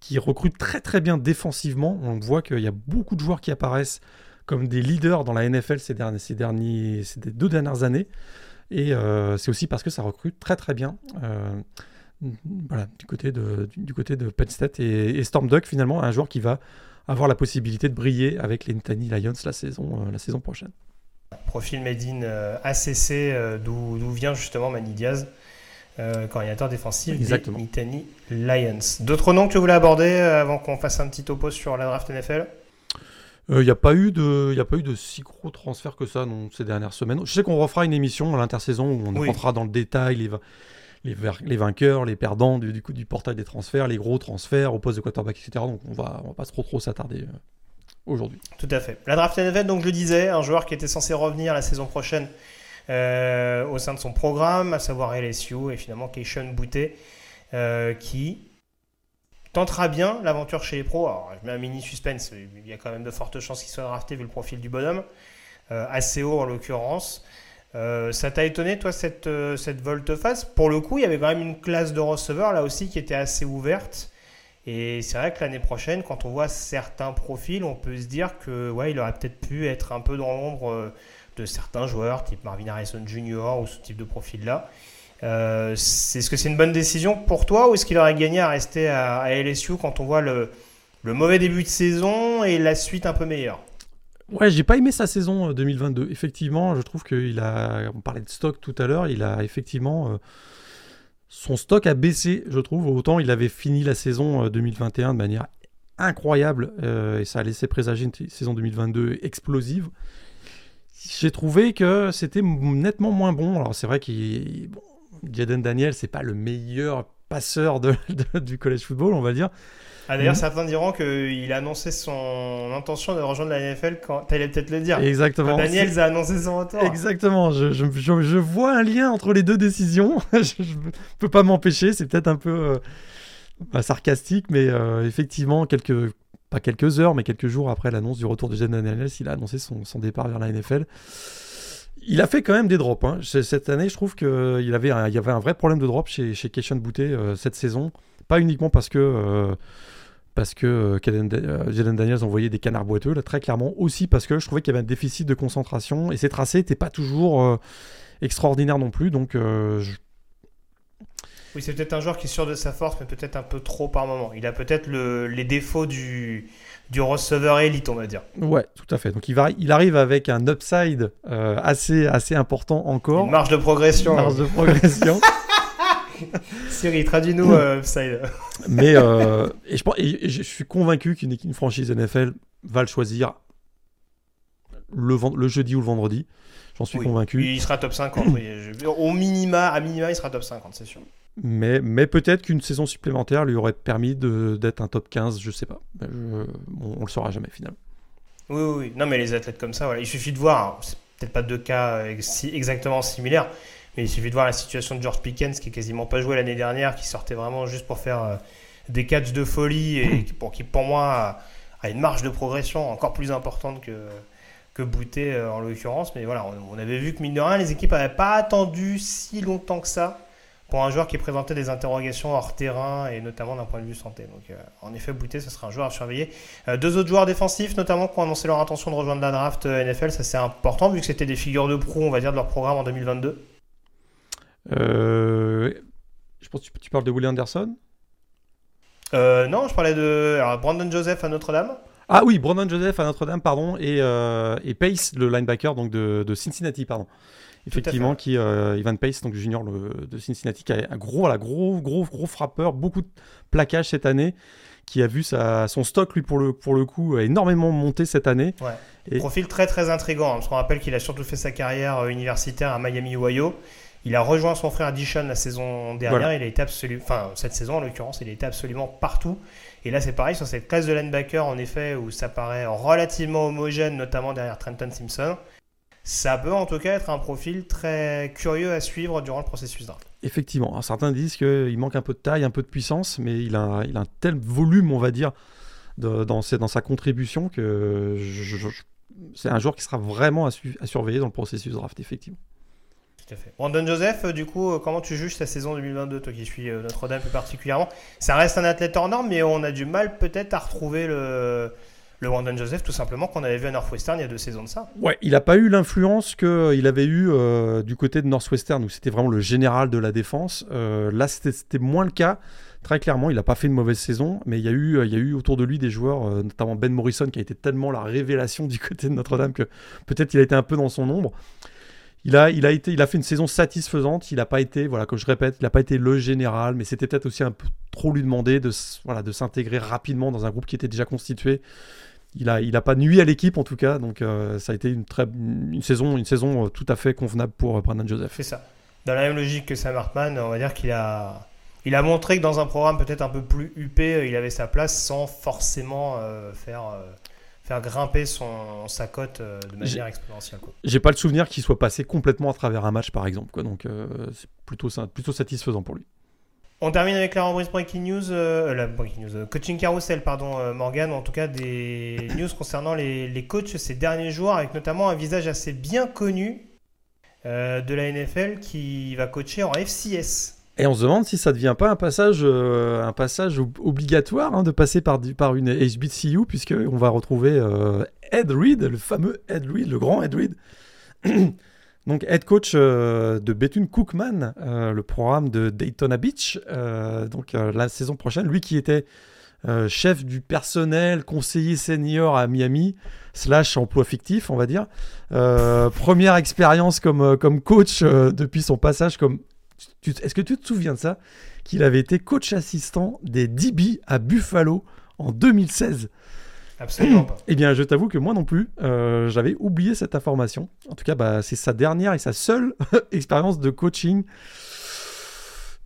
qui recrute très très bien défensivement. On voit qu'il y a beaucoup de joueurs qui apparaissent comme des leaders dans la NFL ces, derniers, deux dernières années. Et euh, c'est aussi parce que ça recrute très très bien. Euh, du côté de, du, et, Storm Duck finalement un joueur qui va avoir la possibilité de briller avec les Nittany Lions la saison, euh, la saison prochaine. Profil made in euh, ACC, euh, d'où vient justement Mani Diaz. euh, coordinateur défensif Exactement. des Nittany Lions. D'autres noms que tu voulais aborder avant qu'on fasse un petit topo sur la draft NFL Il n'y a, pas eu de- a pas eu de si gros transferts que ça non, ces dernières semaines. Je sais qu'on refera une émission à l'intersaison où on Oui. rentrera dans le détail les, les, vainqueurs, les perdants du, du, coup, du portail des transferts, les gros transferts au poste de quarterback, etc. Donc on va, on va pas trop trop s'attarder aujourd'hui. Tout à fait. La draft NFL, donc je le disais, un joueur qui était censé revenir la saison prochaine euh, au sein de son programme, à savoir LSU, et finalement Keishon Boutte, euh, qui tentera bien l'aventure chez les pros. Alors, je mets un mini suspense, il y a quand même de fortes chances qu'il soit drafté vu le profil du bonhomme, euh, assez haut en l'occurrence. Ça t'a étonné, toi, cette, cette volte-face? Pour le coup, il y avait quand même une classe de receveurs là aussi qui était assez ouverte. Et c'est vrai que l'année prochaine, quand on voit certains profils, on peut se dire que ouais, il aurait peut-être pu être un peu dans l'ombre euh, de certains joueurs, type Marvin Harrison Jr. ou ce type de profil-là. Euh, est-ce que c'est une bonne décision pour toi ou est-ce qu'il aurait gagné à rester à, LSU quand on voit le, le mauvais début de saison et la suite un peu meilleure? Ouais, j'ai pas aimé sa saison euh, 2022. Effectivement, je trouve qu'il a. On parlait de stock tout à l'heure, il a effectivement. euh, son stock a baissé, je trouve. Autant il avait fini la saison euh, 2021 de manière incroyable euh, et ça a laissé présager une saison 2022 explosive. J'ai trouvé que c'était nettement moins bon. Alors c'est vrai qu'il. Bon, Jaden Daniel, c'est pas le meilleur passeur de- du college football, on va dire. Ah, D'ailleurs, Mhm. certains diront qu'il a annoncé son intention de rejoindre la NFL quand. T'allais peut-être le dire. Exactement. Quand Daniels a annoncé son retour. Exactement, je, je- je- je vois un lien entre les deux décisions. je ne peux pas m'empêcher, c'est peut-être un peu euh, bah, sarcastique, mais euh, effectivement, quelques, pas quelques heures, mais quelques jours après l'annonce du retour de Jaden Daniels, il a annoncé son, son départ vers la NFL. Il a fait quand même des drops. hein. Cette année, je trouve qu'il avait un, il y avait un vrai problème de drop chez, chez euh, cette saison. Pas uniquement parce que, euh, parce que euh, Da- euh, Jaden Daniels envoyait des canards boiteux, là, très clairement. Aussi parce que je trouvais qu'il y avait un déficit de concentration et ses tracés n'étaient pas toujours euh, extraordinaires non plus. Donc, euh, je- Oui, c'est peut-être un joueur qui est sûr de sa force, mais peut-être un peu trop par moment. Il a peut-être le- les défauts du, du receveur élite, on va dire. ouais, tout à fait. Donc, il, va, il arrive avec un upside euh, assez, assez important encore. Une marge de progression. Marge de progression. Siri, traduis-nous euh, upside. Mais euh, et je, pense- et je suis convaincu qu'une équipe- franchise NFL va le choisir le, le jeudi ou le vendredi. J'en suis Oui. convaincu. Il sera top 50. oui. Au minima, à minima, il sera top 50, c'est sûr. Mais, mais peut-être qu'une saison supplémentaire lui aurait permis d'être un top 15, je sais pas. Je- on, on le saura jamais finalement. Oui, oui, oui. Non, mais les athlètes comme ça, voilà. il suffit de voir. hein, C'est peut-être pas deux cas euh, exactement similaires, mais il suffit de voir la situation de George Pickens qui est quasiment pas joué l'année dernière, qui sortait vraiment juste pour faire euh, des catchs de folie et qui, pour qui, pour moi, a, a une marge de progression encore plus importante que que Boutet euh, en l'occurrence. Mais voilà, on, on avait vu que mine de rien, les équipes n'avaient pas attendu si longtemps que ça pour un joueur qui présentait des interrogations hors terrain et notamment d'un point de vue santé. Donc, euh, en effet, Boutet, ce sera un joueur à surveiller. Euh, deux autres joueurs défensifs, notamment, qui ont annoncé leur intention de rejoindre la draft NFL. Ça, c'est important, vu que c'était des figures de proue, on va dire, de leur programme en 2022. Euh, je pense que tu, tu parles de Willie Anderson? Euh, non, je parlais de alors, Brandon Joseph à Notre-Dame. Ah oui, Brandon Joseph à Notre-Dame, pardon, et, euh, et Pace, le linebacker donc de, de Cincinnati, pardon. Effectivement, qui Ivan Pace, donc junior le- de Cincinnati, qui a un gros, voilà, gros, gros, gros frappeur, beaucoup de plaquages cette année, qui a vu sa, son stock lui pour le pour le coup énormément monter cette année. Ouais. Et- Profil très très intrigant, hein, parce qu'on rappelle qu'il a surtout fait sa carrière universitaire à Miami, Ohio. Il a rejoint son frère Dishon la saison dernière. Voilà. Il a été absolument, enfin cette saison en l'occurrence, il a été absolument partout. Et là c'est pareil sur cette classe de linebacker en effet où ça paraît relativement homogène, notamment derrière Trenton Simpson. Ça peut en tout cas être un profil très curieux à suivre durant le processus draft. Effectivement, Alors, certains disent qu'il manque un peu de taille, un peu de puissance, mais il a, il a un tel volume, on va dire, de- dans, ses- dans sa contribution que je- je- je- c'est un joueur qui sera vraiment à, su- à surveiller dans le processus draft, effectivement. Tout fait. Joseph, euh, du coup, euh, comment tu juges sa saison 2022, toi qui suis euh, Notre-Dame plus particulièrement? Ça reste un athlète hors norme, mais on a du mal peut-être à retrouver le, le Brandon Joseph, tout simplement, qu'on avait vu à Northwestern il y a deux saisons de ça. Ouais, il n'a pas eu l'influence qu'il avait eu du côté de Northwestern, où c'était vraiment le général de la défense. Là, c'était moins le cas. Très clairement, il n'a pas fait une mauvaise saison, mais il y, a eu, il y a eu autour de lui des joueurs, notamment Ben Morrison, qui a été tellement la révélation du côté de Notre-Dame que peut-être il a été un peu dans son ombre. Il a, il, a été, il a fait une saison satisfaisante. Il n'a pas été, voilà, comme je répète, il n'a pas été le général, mais c'était peut-être aussi un peu trop lui demander de, voilà, de s'intégrer rapidement dans un groupe qui était déjà constitué. Il n'a il a pas nuit à l'équipe en tout cas, donc euh, ça a été une, très, une saison, une saison euh, tout à fait convenable pour euh, Brandon Joseph. C'est ça. Dans la même logique que Sam Hartman, on va dire qu'il a, il a montré que dans un programme peut-être un peu plus huppé, il avait sa place sans forcément faire faire grimper son, sa cote euh, de manière exponentielle. J'ai pas le souvenir qu'il soit passé complètement à travers un match, par exemple. Quoi. Donc, euh, c'est plutôt, plutôt satisfaisant pour lui. On termine avec la rubrique Breaking News, euh, la Breaking News, Coaching Carousel, pardon, Morgan, en tout cas des news concernant les, les, coachs ces derniers jours, avec notamment un visage assez bien connu de la NFL qui va coacher en FCS. Et on se demande si ça ne devient pas un passage, euh, obligatoire hein, de passer par, une HBCU, puisqu'on va retrouver euh, Ed Reed, le fameux Ed Reed, le grand Ed Reed. Donc, head coach euh, de Bethune Cookman, le programme de Daytona Beach. donc, la saison prochaine, lui qui était chef du personnel, conseiller senior à Miami, slash emploi fictif, on va dire. première expérience comme coach depuis son passage comme est-ce que tu te souviens de ça? Qu'il avait été coach assistant des DB à Buffalo en 2016. Absolument pas. Eh bien, je t'avoue que moi non plus, euh, j'avais oublié cette information. En tout cas, bah, c'est sa dernière et sa seule expérience de coaching.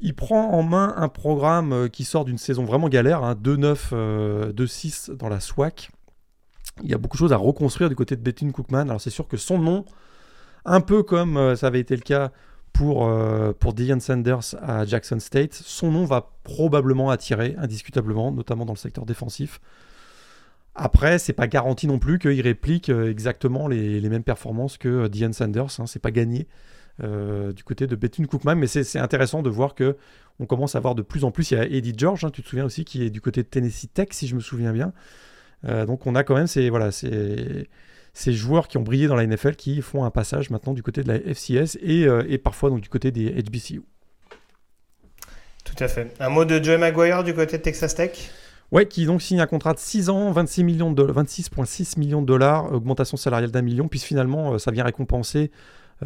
Il prend en main un programme euh, qui sort d'une saison vraiment galère, hein, 2-9, 2-6 euh, dans la SWAC. Il y a beaucoup de choses à reconstruire du côté de Bethune Cookman. Alors c'est sûr que son nom, un peu comme ça avait été le cas pour, euh, Deion Sanders à Jackson State, son nom va probablement attirer, indiscutablement, notamment dans le secteur défensif. Après, c'est pas garanti non plus qu'il réplique euh, exactement les, mêmes performances que euh, Deion Sanders. Hein, c'est pas gagné du côté de Bethune Cookman, mais c'est intéressant de voir que on commence à voir de plus en plus. Il y a Eddie George, hein, tu te souviens aussi, qui est du côté de Tennessee Tech, si je me souviens bien. donc on a quand même ces, voilà, c'est ces joueurs qui ont brillé dans la NFL qui font un passage maintenant du côté de la FCS et, euh, et parfois donc du côté des HBCU. Tout à fait. Un mot de Joey Maguire du côté de Texas Tech? Ouais, qui donc signe un contrat de 6 ans, 26 millions de 26,6 millions de dollars, augmentation salariale d'un million, puis finalement euh, ça vient récompenser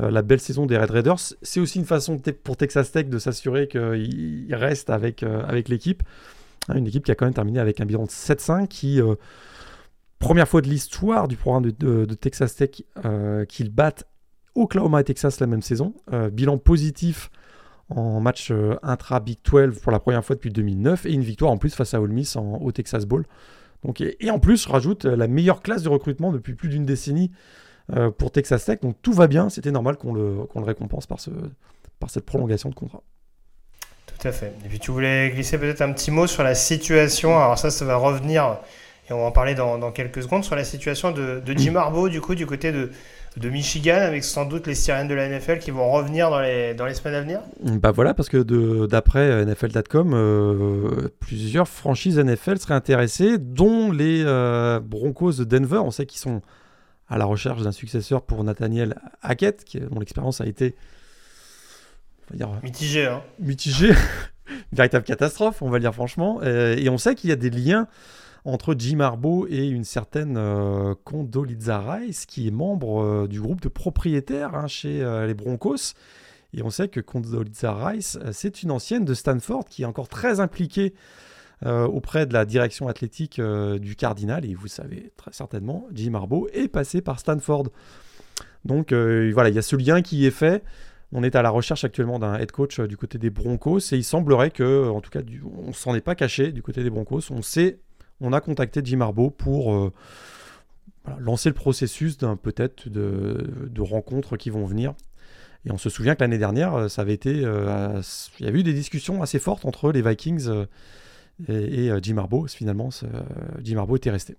euh, la belle saison des Red Raiders. C'est aussi une façon pour Texas Tech de s'assurer qu'il reste avec, avec l'équipe. Hein, une équipe qui a quand même terminé avec un bilan de 7-5, qui Première fois de l'histoire du programme de, Texas Tech euh, qu'ils battent Oklahoma et Texas la même saison. Euh, bilan positif en match euh, intra-Big 12 pour la première fois depuis 2009 et une victoire en plus face à Ole Miss en, au Texas Bowl. Et, en plus, rajoute la meilleure classe de recrutement depuis plus d'une décennie pour Texas Tech. Donc tout va bien, c'était normal qu'on le, récompense par, par cette prolongation de contrat. Tout à fait. Et puis tu voulais glisser peut-être un petit mot sur la situation. Alors ça, ça va revenir et on va en parler dans, quelques secondes, sur la situation de, Jim Harbaugh, du coup, du côté de, de Michigan, avec sans doute les sirènes de la NFL qui vont revenir dans les, dans les semaines à venir Bah voilà, parce que d'après NFL.com, euh, plusieurs franchises NFL seraient intéressées, dont les euh, Broncos de Denver. On sait qu'ils sont à la recherche d'un successeur pour Nathaniel Hackett, qui, dont l'expérience a été... Dire, mitigée. Hein. Mitigée. véritable catastrophe, on va le dire franchement. Euh, et on sait qu'il y a des liens entre Jim Harbaugh et une certaine euh, Condoleezza Rice, qui est membre euh, du groupe de propriétaires hein, chez euh, les Broncos. Et on sait que Condoleezza Rice, c'est une ancienne de Stanford qui est encore très impliquée auprès de la direction athlétique du Cardinal. Et vous savez très certainement, Jim Harbaugh est passé par Stanford. Donc voilà, il y a ce lien qui est fait. On est à la recherche actuellement d'un head coach du côté des Broncos et il semblerait que, en tout cas, on s'en est pas caché du côté des Broncos. On sait on a contacté Jim Harbaugh pour euh, lancer le processus d'un peut-être de, rencontres qui vont venir. Et on se souvient que l'année dernière, euh, ça avait été, euh, il y avait eu des discussions assez fortes entre les Vikings et, Jim Harbaugh. Finalement, Jim Harbaugh était resté.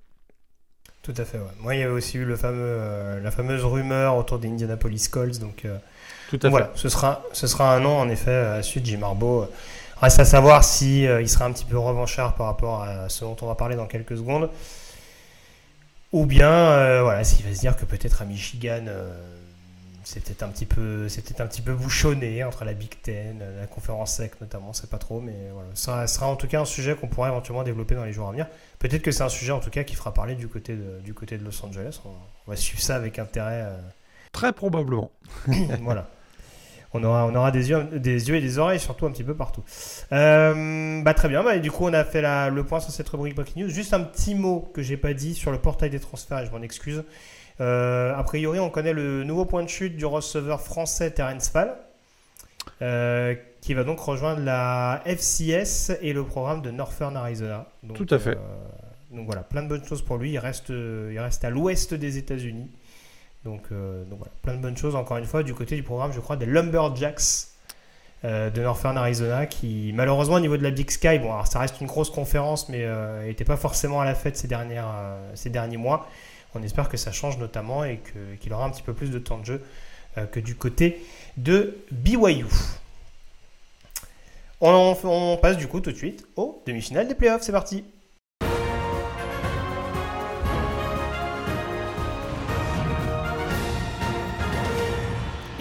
Tout à fait. Moi, il y avait aussi eu le fameux, la fameuse rumeur autour des Indianapolis Colts. Donc, Tout à voilà, ce sera, ce sera un nom en effet à suite Jim Harbaugh. Reste à savoir si euh, il sera un petit peu revanchard par rapport à ce dont on va parler dans quelques secondes. Ou bien, euh, voilà, s'il va se dire que peut-être à Michigan, euh, c'était un petit peu, c'était un petit peu bouchonné entre la Big Ten, la conférence SEC notamment, c'est pas trop, mais voilà, ça sera en tout cas un sujet qu'on pourra éventuellement développer dans les jours à venir. Peut-être que c'est un sujet en tout cas qui fera parler du côté de, du côté de Los Angeles. On, va suivre ça avec intérêt Très probablement. voilà. On aura, on aura des, yeux, des yeux et des oreilles, surtout un petit peu partout. Euh, bah, très bien, bah, du coup, on a fait la, le point sur cette rubrique Breaking News. Juste un petit mot que j'ai pas dit sur le portail des transferts, et je m'en excuse. Euh, a priori, on connaît le nouveau point de chute du receveur français Terence Fall, euh, qui va donc rejoindre la FCS et le programme de Northern Arizona. Donc, Tout à fait. donc voilà, plein de bonnes choses pour lui. Il reste, il reste à l'ouest des États-Unis. Donc, euh, voilà, plein de bonnes choses encore une fois du côté du programme, je crois, des Lumberjacks euh, de Northern Arizona qui, malheureusement, au niveau de la Big Sky, bon, alors ça reste une grosse conférence, mais n'était pas forcément à la fête ces, dernières, ces derniers mois. On espère que ça change notamment et qu'il aura un petit peu plus de temps de jeu que du côté de BYU. On, on passe du coup tout de suite aux demi-finales des playoffs. C'est parti!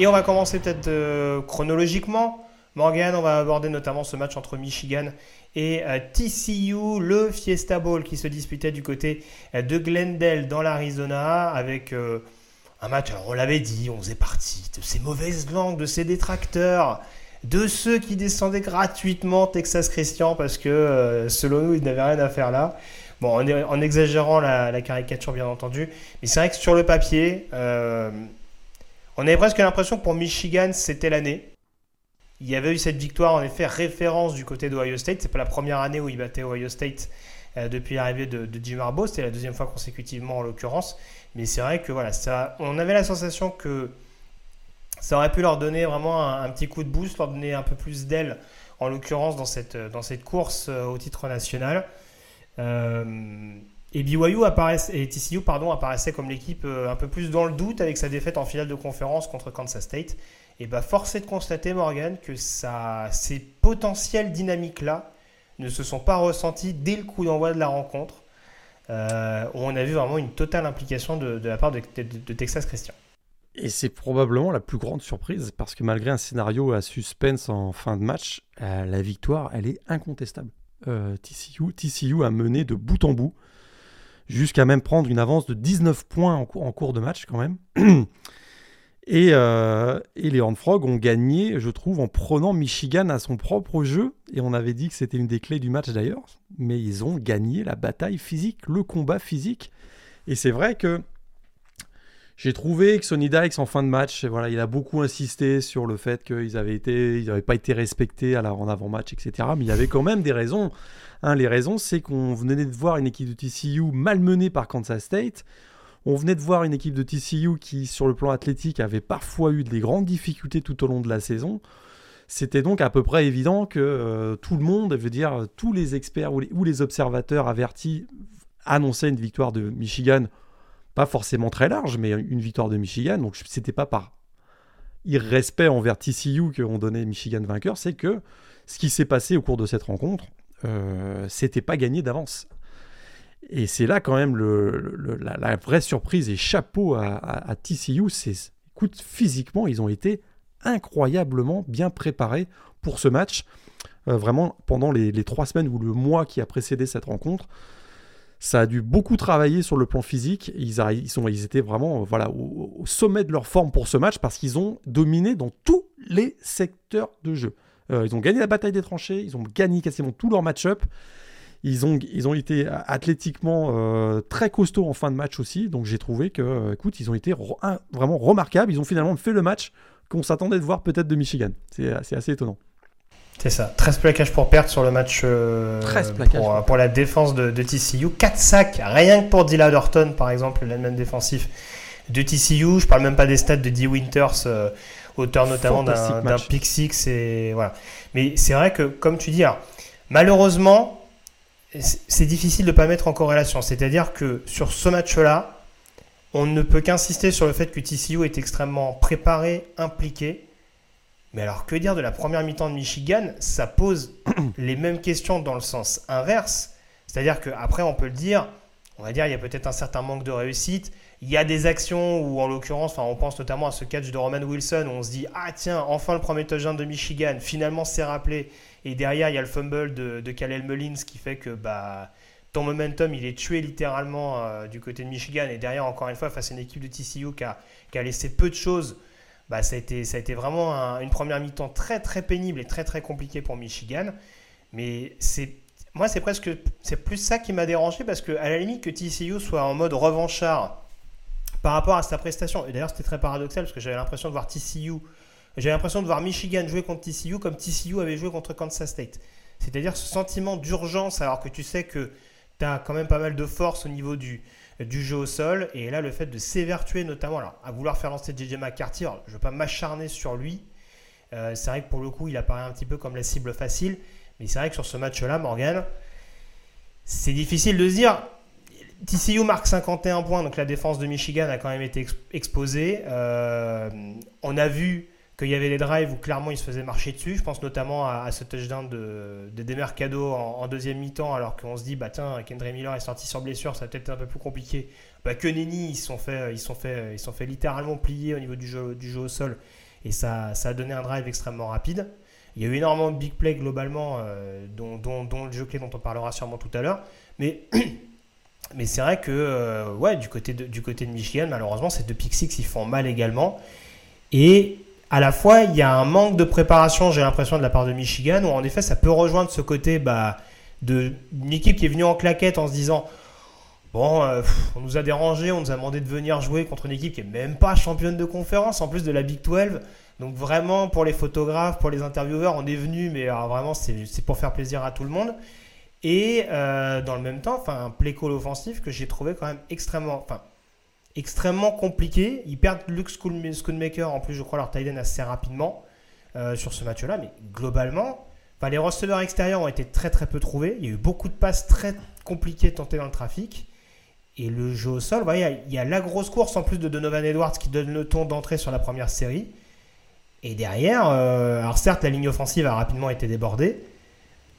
Et on va commencer peut-être euh, chronologiquement. Morgan, on va aborder notamment ce match entre Michigan et euh, TCU, le Fiesta Bowl qui se disputait du côté euh, de Glendale dans l'Arizona avec un match, alors on l'avait dit, on faisait partie de ces mauvaises langues, de ces détracteurs, de ceux qui descendaient gratuitement Texas Christian parce que selon nous, ils n'avaient rien à faire là. Bon, en, exagérant la, caricature bien entendu, mais c'est vrai que sur le papier, on avait presque l'impression que pour Michigan, c'était l'année. Il y avait eu cette victoire, en effet, référence du côté d'Ohio State. C'est pas la première année où il battait Ohio State euh, depuis l'arrivée de, Jim Harbaugh. C'était la deuxième fois consécutivement, en l'occurrence. Mais c'est vrai que voilà, on avait la sensation que ça aurait pu leur donner vraiment un, petit coup de boost, leur donner un peu plus d'aile, en l'occurrence, dans cette, cette course euh, au titre national. Euh, et BYU et TCU pardon, apparaissait comme l'équipe euh, un peu plus dans le doute avec sa défaite en finale de conférence contre Kansas State. Et bah force est de constater, Morgan, que ça, ces potentielles dynamiques-là ne se sont pas ressenties dès le coup d'envoi de la rencontre, euh, on a vu vraiment une totale implication de, la part de, Texas Christian. Et c'est probablement la plus grande surprise, parce que malgré un scénario à suspense en fin de match, euh, la victoire, elle est incontestable. TCU, TCU a mené de bout en bout jusqu'à même prendre une avance de 19 points en cours, de match quand même. Et, euh, et, les Horned ont gagné, je trouve, en prenant Michigan à son propre jeu. Et on avait dit que c'était une des clés du match d'ailleurs. Mais ils ont gagné la bataille physique, le combat physique. Et c'est vrai que j'ai trouvé que Sonny Dykes en fin de match, voilà, il a beaucoup insisté sur le fait qu'ils n'avaient pas été respectés à la, en avant-match, etc. Mais il y avait quand même des raisons. Hein, les raisons, c'est qu'on venait de voir une équipe de TCU malmenée par Kansas State. On venait de voir une équipe de TCU qui, sur le plan athlétique, avait parfois eu des grandes difficultés tout au long de la saison. C'était donc à peu près évident que euh, tout le monde, veut dire tous les experts ou les, observateurs avertis, annonçaient une victoire de Michigan, pas forcément très large, mais une victoire de Michigan. Donc c'était pas par irrespect envers TCU qu'on donnait Michigan vainqueur, c'est que ce qui s'est passé au cours de cette rencontre, euh, c'était pas gagné d'avance. Et c'est là quand même la, vraie surprise et chapeau à, TCU, c'est écoute, physiquement, ils ont été incroyablement bien préparés pour ce match. Euh, vraiment, pendant les, trois semaines ou le mois qui a précédé cette rencontre, ça a dû beaucoup travailler sur le plan physique. Ils, ils, sont, ils étaient vraiment voilà, au, sommet de leur forme pour ce match parce qu'ils ont dominé dans tous les secteurs de jeu. Euh, ils ont gagné la bataille des tranchées, ils ont gagné quasiment tous leurs match-up. Ils ont, ils ont été athlétiquement euh, très costauds en fin de match aussi. Donc j'ai trouvé que, euh, écoute, ils ont été re un, vraiment remarquables. Ils ont finalement fait le match qu'on s'attendait de voir peut-être de Michigan. C'est assez étonnant. C'est ça. 13 plaquages pour perte sur le match euh, pour, pour, la défense de, de, TCU. 4 sacs, rien que pour Dylan Horton, par exemple, l'allemand défensif de TCU. Je parle même pas des stats de D. Winters, euh, auteur notamment d'un pick six. Et, voilà. Mais c'est vrai que, comme tu dis, alors, malheureusement, c'est difficile de ne pas mettre en corrélation. C'est-à-dire que sur ce match-là, on ne peut qu'insister sur le fait que TCU est extrêmement préparé, impliqué. Mais alors, que dire de la première mi-temps de Michigan? Ça pose les mêmes questions dans le sens inverse. C'est-à-dire qu'après, on peut le dire, on va dire, il y a peut-être un certain manque de réussite. Il y a des actions où, en l'occurrence, on pense notamment à ce catch de Roman Wilson, où on se dit Ah, tiens, enfin le premier touchdown de Michigan, finalement c'est rappelé. Et derrière, il y a le fumble de, de Kalel Mullins qui fait que bah, ton momentum, il est tué littéralement euh, du côté de Michigan. Et derrière, encore une fois, face à une équipe de TCU qui a, qui a laissé peu de choses, bah, ça, a été, ça a été vraiment une première mi-temps très très pénible et très très compliquée pour Michigan. Mais c'est moi, c'est presque c'est plus ça qui m'a dérangé parce que à la limite que TCU soit en mode revanchard par rapport à sa prestation. Et d'ailleurs, c'était très paradoxal parce que j'avais l'impression de voir TCU, j'avais l'impression de voir Michigan jouer contre TCU comme TCU avait joué contre Kansas State. C'est-à-dire ce sentiment d'urgence alors que tu sais que tu as quand même pas mal de force au niveau du, jeu au sol. Et là, le fait de s'évertuer, notamment à vouloir faire lancer JJ McCarthy, je ne veux pas m'acharner sur lui. Euh, c'est vrai que pour le coup, il apparaît un petit peu comme la cible facile. Mais c'est vrai que sur ce match-là, Morgan, c'est difficile de se dire. TCU marque 51 points, donc la défense de Michigan a quand même été exposée. Euh, on a vu qu'il y avait des drives où clairement il se faisait marcher dessus. Je pense notamment à, ce touchdown de, de Demercado en, deuxième mi-temps, alors qu'on se dit, bah tiens, Kendra Miller est sorti sur blessure, ça va peut-être un peu plus compliqué. Bah, que Nenny, ils sont fait, ils sont fait, ils sont fait littéralement plier au niveau du jeu, du jeu au sol, et ça, ça a donné un drive extrêmement rapide. Il y a eu énormément de big plays globalement, euh, dont, dont, le jeu clé dont on parlera sûrement tout à l'heure. Mais, mais c'est vrai que euh, ouais, du, côté de, du côté de Michigan, malheureusement, ces deux pick six, ils font mal également. Et à la fois, il y a un manque de préparation, j'ai l'impression, de la part de Michigan, où en effet, ça peut rejoindre ce côté bah, d'une équipe qui est venue en claquette en se disant Bon, euh, on nous a dérangé, on nous a demandé de venir jouer contre une équipe qui est même pas championne de conférence, en plus de la Big 12. Donc vraiment, pour les photographes, pour les intervieweurs, on est venu, mais vraiment, c'est pour faire plaisir à tout le monde. Et euh, dans le même temps, un play call offensif que j'ai trouvé quand même extrêmement, extrêmement compliqué. Ils perdent Luke Schoonmaker, en plus, je crois, leur tight assez rapidement euh, sur ce match-là. Mais globalement, les receveurs extérieurs ont été très très peu trouvés. Il y a eu beaucoup de passes très compliquées tentées dans le trafic. Et le jeu au sol, il y, a la grosse course en plus de Donovan Edwards qui donne le ton d'entrée sur la première série. Et derrière, euh, alors certes, la ligne offensive a rapidement été débordée,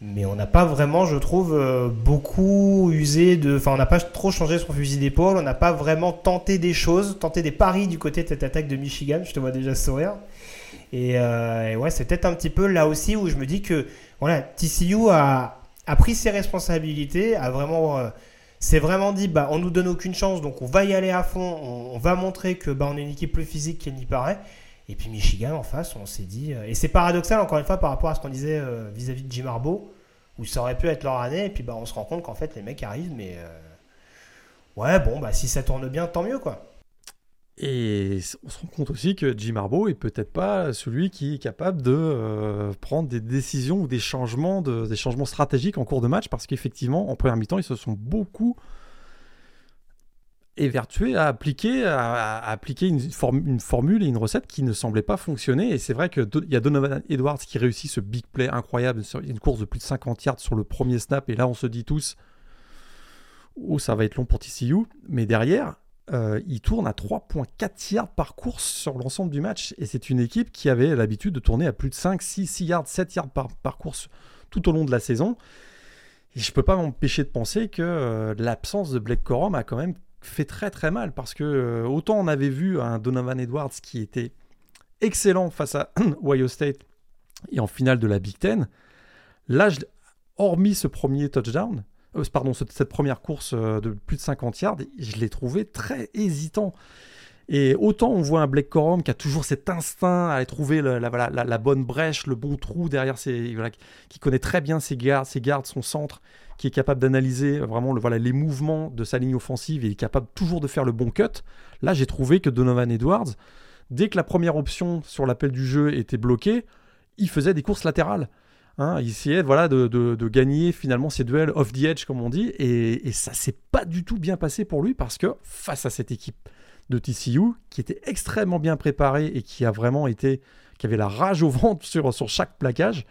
mais on n'a pas vraiment, je trouve, euh, beaucoup usé de. Enfin, on n'a pas trop changé son fusil d'épaule, on n'a pas vraiment tenté des choses, tenté des paris du côté de cette attaque de Michigan. Je te vois déjà sourire. Et, euh, ouais, c'est peut-être un petit peu là aussi où je me dis que voilà, TCU a, pris ses responsabilités, a vraiment. Euh, c'est vraiment dit, bah, on nous donne aucune chance, donc on va y aller à fond, on, va montrer que bah, on est une équipe plus physique qu'elle n'y paraît. Et puis Michigan en face, on s'est dit. Euh, et c'est paradoxal encore une fois par rapport à ce qu'on disait euh, vis-à-vis de Jim Harbaugh, où ça aurait pu être leur année, et puis bah, on se rend compte qu'en fait les mecs arrivent, mais. Euh, ouais, bon, bah si ça tourne bien, tant mieux quoi. Et on se rend compte aussi que Jim Harbaugh est peut-être pas celui qui est capable de prendre des décisions ou des changements, de, des changements stratégiques en cours de match, parce qu'effectivement, en première mi-temps, ils se sont beaucoup évertué à appliquer, à, appliquer une, formule et une recette qui ne semblait pas fonctionner. Et c'est vrai qu'il y a Donovan Edwards qui réussit ce big play incroyable, sur une course de plus de 50 yards sur le premier snap. Et là, on se dit tous, oh, ça va être long pour TCU. Mais derrière, euh, il tourne à 3,4 yards par course sur l'ensemble du match. Et c'est une équipe qui avait l'habitude de tourner à plus de 5, 6, 6 yards, 7 yards par, par course tout au long de la saison. Et je ne peux pas m'empêcher de penser que euh, l'absence de Blake Corum a quand même fait très très mal parce que euh, autant on avait vu un Donovan Edwards qui était excellent face à Ohio State et en finale de la Big Ten, là, hormis ce premier touchdown, euh, pardon, cette première course euh, de plus de 50 yards, je l'ai trouvé très hésitant. Et autant on voit un Blake Corum qui a toujours cet instinct à aller trouver la, la, bonne brèche, le bon trou derrière ses, qui connaît très bien ses gardes, ses gardes, son centre, qui est capable d'analyser vraiment le, voilà, les mouvements de sa ligne offensive et est capable toujours de faire le bon cut. Là, j'ai trouvé que Donovan Edwards, dès que la première option sur l'appel du jeu était bloquée, il faisait des courses latérales. Hein, il essayait voilà, de, gagner finalement ses duels off the edge, comme on dit, et, et ça s'est pas du tout bien passé pour lui parce que face à cette équipe de TCU qui était extrêmement bien préparée et qui a vraiment été, qui avait la rage au ventre sur, sur chaque plaquage,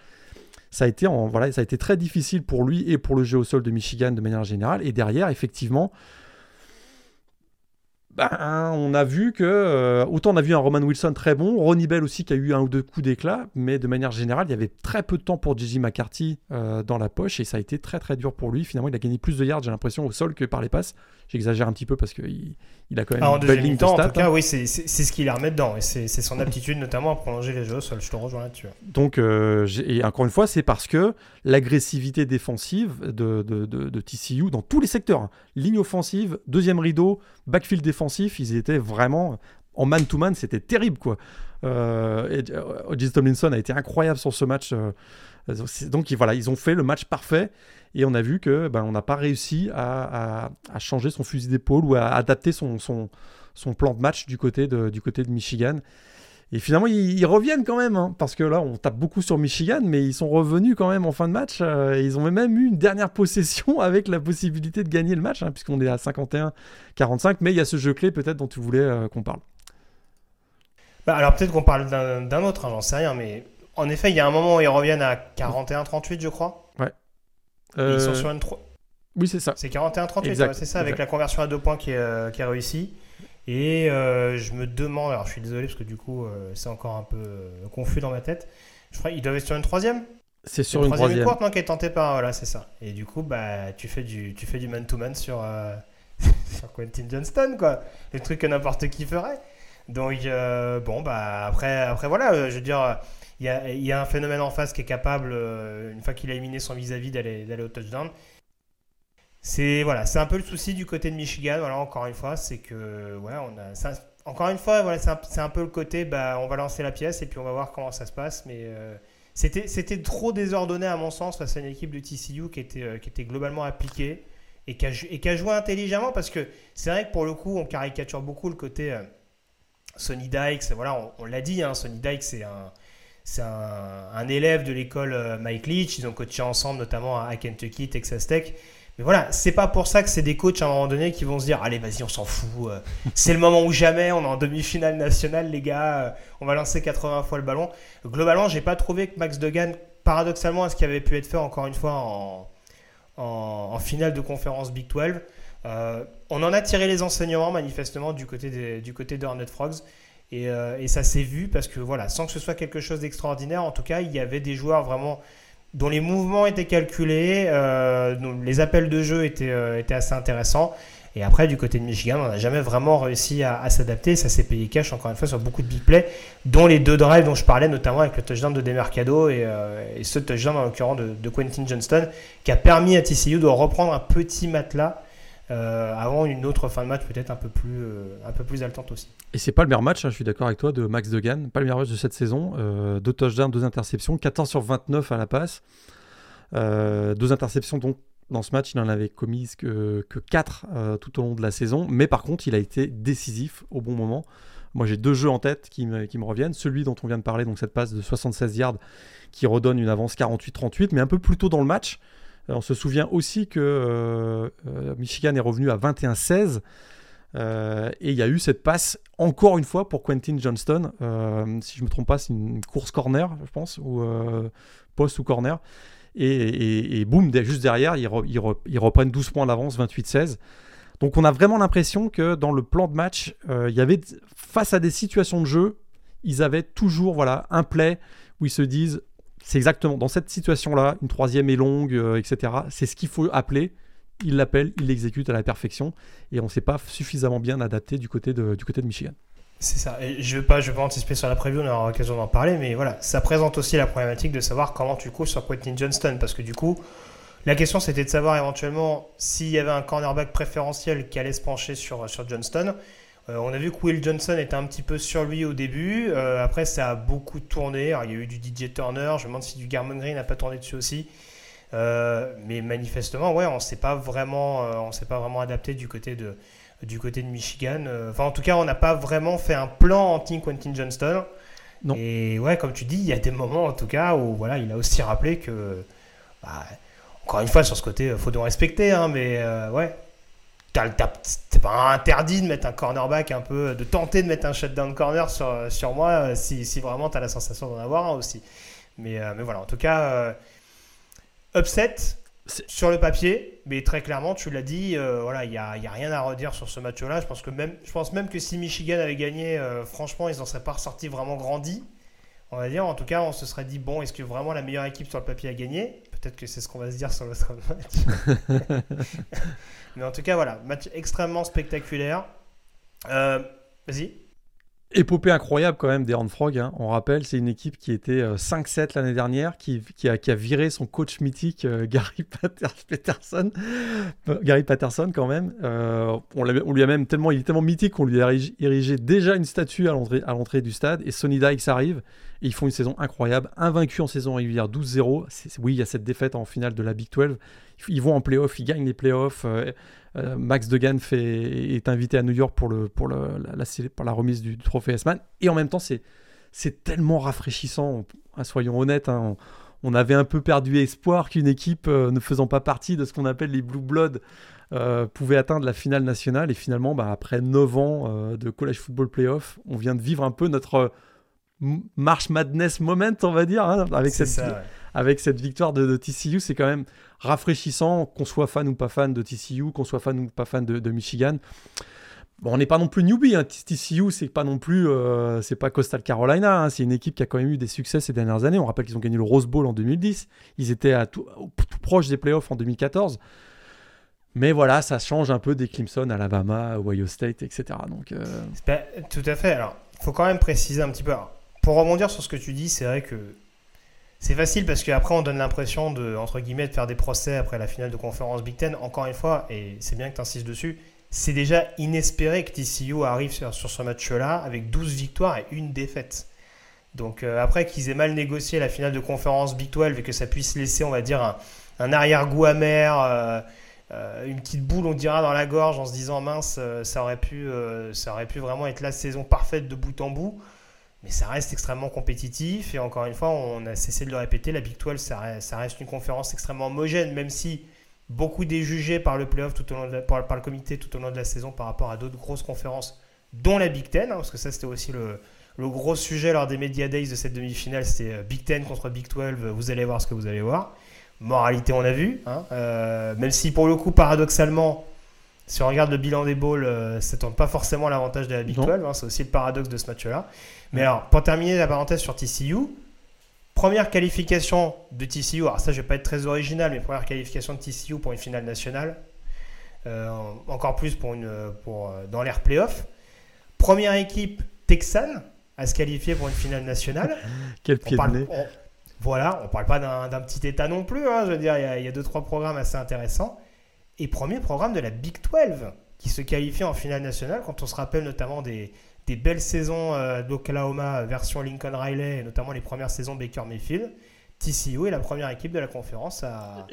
ça a été en, voilà, ça a été très difficile pour lui et pour le jeu au sol de Michigan de manière générale. Et derrière, effectivement, ben, on a vu que, euh, autant on a vu un Roman Wilson très bon, Ronnie Bell aussi qui a eu un ou deux coups d'éclat, mais de manière générale, il y avait très peu de temps pour Gigi McCarthy euh, dans la poche et ça a été très très dur pour lui. Finalement, il a gagné plus de yards, j'ai l'impression, au sol que par les passes. J'exagère un petit peu parce qu'il il a quand même en une belle deuxième ligne de temps, en stats, tout cas, hein. oui, c'est ce qu'il a remis dedans. Et c'est son aptitude, notamment, à prolonger les jeux au sol. Je te rejoins là-dessus. Donc, euh, et encore une fois, c'est parce que l'agressivité défensive de, de, de- de TCU dans tous les secteurs, hein, ligne offensive, deuxième rideau, backfield défensif, ils étaient vraiment en man-to-man, c'était terrible quoi. Euh, et, euh. Tomlinson a été incroyable sur ce match. euh, donc voilà, ils ont fait le match parfait et on a vu que ben, on n'a pas réussi à, changer son fusil d'épaule ou à adapter son, plan de match du côté de, du côté de Michigan. Et finalement, ils, reviennent quand même, hein, parce que là, on tape beaucoup sur Michigan, mais ils sont revenus quand même en fin de match. euh, ils ont même eu une dernière possession avec la possibilité de gagner le match, hein, puisqu'on est à 51-45. Mais il y a ce jeu clé peut-être dont tu voulais euh, qu'on parle. Bah, alors peut-être qu'on parle d'un autre, hein, j'en sais rien, mais en effet, il y a un moment où ils reviennent à 41-38, je crois. Et Ils sont Euh, sur une tro- Oui, c'est ça. C'est 41-38, Exact, ouais, c'est ça, avec exact. la conversion à deux points qui est, euh, qui est réussie. Et euh, je me demande, alors je suis désolé parce que du coup euh, c'est encore un peu confus dans ma tête. Je crois qu'ils doivent être sur une troisième? C'est sur une troisième troisième. courte, non, qui est tentée par. Voilà, c'est ça. Et du coup, bah, tu fais du, tu fais du man-to-man sur, euh, sur Quentin Johnston, quoi. Le truc que n'importe qui ferait. Donc, bon, bah, après, après voilà, je veux dire, il y a, un phénomène en face qui est capable, euh, une fois qu'il a éliminé son vis-à-vis, d'aller au touchdown. C'est voilà, c'est un peu le souci du côté de Michigan. Voilà, encore une fois, c'est que ouais, on a ça- encore une fois, voilà, c'est un, un peu le côté, bah, on va lancer la pièce et puis on va voir comment ça se passe. Mais euh, c'était c'était trop désordonné à mon sens face à une équipe de TCU qui était euh, qui était globalement appliquée et qui a, joué intelligemment parce que c'est vrai que pour le coup, on caricature beaucoup le côté euh, Sonny Dykes. Voilà, on, on l'a dit, hein, Sonny Dykes, c'est un c'est un, un élève de l'école euh, Mike Leach. Ils ont coaché ensemble, notamment à Kentucky, Texas Tech. Mais voilà, c'est pas pour ça que c'est des coachs à un moment donné qui vont se dire Allez, vas-y, on s'en fout. euh, C'est le moment ou jamais. On est en demi-finale nationale, les gars. euh, On va lancer 80 fois le ballon. Globalement, j'ai pas trouvé que Max Degan, paradoxalement à ce qui avait pu être fait encore une fois en, en, en finale de conférence Big 12, euh, on en a tiré les enseignements manifestement du côté des, du côté de Hornet Frogs. Et, euh, et ça s'est vu parce que voilà, sans que ce soit quelque chose d'extraordinaire, en tout cas, il y avait des joueurs vraiment dont les mouvements étaient calculés, euh, dont les appels de jeu étaient, euh, étaient assez intéressants. Et après, du côté de Michigan, on n'a jamais vraiment réussi à, s'adapter. Ça s'est payé cash, encore une fois, sur beaucoup de big plays, dont les deux drives dont je parlais, notamment avec le touchdown de Demercado et, et ce touchdown, en l'occurrence, de Quentin Johnston, qui a permis à TCU de reprendre un petit matelas euh, avant une autre fin de match peut-être un, peu plus, euh, un peu plus haletante aussi. Et c'est pas le meilleur match, hein, je suis d'accord avec toi, de Max Degan. Pas le meilleur match de cette saison. Euh, deux touchdowns, deux interceptions, 14 sur 29 à la passe. Euh, deux interceptions, donc dans ce match, il en avait commises que, que 4 tout au long de la saison. Mais par contre, il a été décisif au bon moment. Moi, j'ai deux jeux en tête qui me, qui me reviennent. Celui dont on vient de parler, donc cette passe de 76 yards qui redonne une avance 48-38, mais un peu plus tôt dans le match. On se souvient aussi que euh, euh, Michigan est revenu à 21-16. Euh, et il y a eu cette passe encore une fois pour Quentin Johnston. Si je me trompe pas, c'est une course corner, je pense, ou poste ou corner. Et, boum, juste derrière, ils, re- ils re- ils reprennent 12 points d'avance, 28-16. Donc on a vraiment l'impression que dans le plan de match, il y avait face à des situations de jeu, ils avaient toujours voilà un play où ils se disent c'est exactement dans cette situation-là, une troisième est longue, euh, etc. C'est ce qu'il faut appeler. Ils l'appellent, ils l'exécutent à la perfection, et on ne s'est pas suffisamment bien adapté du côté de, Michigan. C'est ça. Je ne vais, pas- anticiper sur la preview, on aura l'occasion d'en parler, mais voilà, ça présente aussi la problématique de savoir comment tu cours sur Quentin Johnston, parce que du coup, la question c'était de savoir éventuellement s'il y avait un cornerback préférentiel qui allait se pencher sur Johnston. Euh, on a vu que Will Johnson était un petit peu sur lui au début, Euh, après ça a beaucoup tourné, Alors, il y a eu du DJ Turner, je me demande si du Garmon Green n'a pas tourné dessus aussi. Euh, mais manifestement, ouais, on s'est pas vraiment, on s'est pas vraiment adapté du côté de, du côté de Michigan. Enfin, en tout cas, on n'a pas vraiment fait un plan anti Quentin Johnston. Non. Et ouais, comme tu dis, il y a des moments, en tout cas, où voilà, il a aussi rappelé que, bah, encore une fois, sur ce côté, faut donc respecter, hein, mais ouais. t'as- t'as- C'est pas interdit de mettre un cornerback un peu, de tenter de mettre un shutdown corner sur, sur moi euh, si, si vraiment tu as la sensation d'en avoir un aussi. Mais, euh, mais voilà, en tout cas, euh, upset, sur le papier, mais très clairement, tu l'as dit, euh, voilà, il n'y a, y a, rien à redire sur ce match-là. Je pense que même, je pense même que si Michigan avait gagné, franchement, ils n'en seraient pas ressortis vraiment grandis. On va dire, en tout cas, on se serait dit, bon, est-ce que vraiment la meilleure équipe sur le papier a gagné? Peut-être que c'est ce qu'on va se dire sur l'autre match. mais en tout cas, voilà, match extrêmement spectaculaire. Euh, vas-y. Épopée incroyable quand même des Frog. Hein. On rappelle, c'est une équipe qui était 5-7 euh, l'année dernière, qui, a, viré son coach mythique euh, Gary Patterson. Gary Patterson quand même. on, lui a même tellement, il est tellement mythique qu'on lui a érigé, déjà une statue à l'entrée du stade. Et Sonny Dykes arrive. Et ils font une saison incroyable, invaincu en saison régulière 12-0. Oui, il y a cette défaite en finale de la Big 12. Ils vont en playoff, ils gagnent les playoffs. Euh, Max Degan fait, est invité à New York pour, le, pour, le, la, pour la remise du, trophée S-Man. Et en même temps, c'est, c'est tellement rafraîchissant, hein, soyons honnêtes. Hein, on, avait un peu perdu espoir qu'une équipe euh, ne faisant pas partie de ce qu'on appelle les Blue Blood euh, pouvait atteindre la finale nationale. Et finalement, bah, après 9 ans de college football playoff, on vient de vivre un peu notre March Madness moment, on va dire, hein, avec, cette, avec cette victoire de, de TCU. C'est quand même rafraîchissant, qu'on soit fan ou pas fan de TCU, qu'on soit fan ou pas fan de, Michigan. Bon, on n'est pas non plus newbie. Hein. TCU, c'est pas non plus, euh, c'est pas Coastal Carolina. Hein. C'est une équipe qui a quand même eu des succès ces dernières années. On rappelle qu'ils ont gagné le Rose Bowl en 2010. Ils étaient à tout, proche des playoffs en 2014. Mais voilà, ça change un peu des Clemson, Alabama, Ohio State, etc. Donc, euh, tout à fait. Alors, il faut quand même préciser un petit peu. pour rebondir sur ce que tu dis, c'est vrai que c'est facile parce qu'après on donne l'impression de, entre guillemets, de faire des procès après la finale de conférence Big Ten. Encore une fois, et c'est bien que tu insistes dessus, c'est déjà inespéré que TCU arrive sur, ce match-là avec 12 victoires et une défaite. Donc euh, après qu'ils aient mal négocié la finale de conférence Big 12 et que ça puisse laisser, on va dire, un, arrière-goût amer, euh, euh, une petite boule, on dira, dans la gorge en se disant mince, ça, aurait pu, ça aurait pu vraiment être la saison parfaite de bout en bout mais ça reste extrêmement compétitif. Et encore une fois, on a cessé de le répéter, la Big 12, ça reste, une conférence extrêmement homogène, même si beaucoup des jugés par le playoff tout au long par, le comité tout au long de la saison par rapport à d'autres grosses conférences, dont la Big Ten, hein, parce que ça c'était aussi le, gros sujet lors des Media Days de cette demi-finale, c'était euh, Big Ten contre Big 12, vous allez voir ce que vous allez voir. Moralité, on a vu, hein, euh, même si pour le coup, paradoxalement, si on regarde le bilan des bowls, euh, ça ne tourne pas forcément l'avantage de la Big 12. Hein, c'est aussi le paradoxe de ce match-là. Mais alors, pour terminer la parenthèse sur TCU, première qualification de TCU. Alors, ça, je ne vais pas être très original, mais première qualification de TCU pour une finale nationale. Euh, encore plus pour une, pour, euh, dans l'air playoff. Première équipe texane à se qualifier pour une finale nationale. Quel pied de nez. voilà, on ne parle pas d'un petit état non plus. Hein, je veux dire, il y, a, deux, trois programmes assez intéressants et premier programme de la Big 12 qui se qualifie en finale nationale quand on se rappelle notamment des, belles saisons euh, d'Oklahoma version Lincoln Riley et notamment les premières saisons Baker Mayfield. TCU est la première équipe de la conférence à,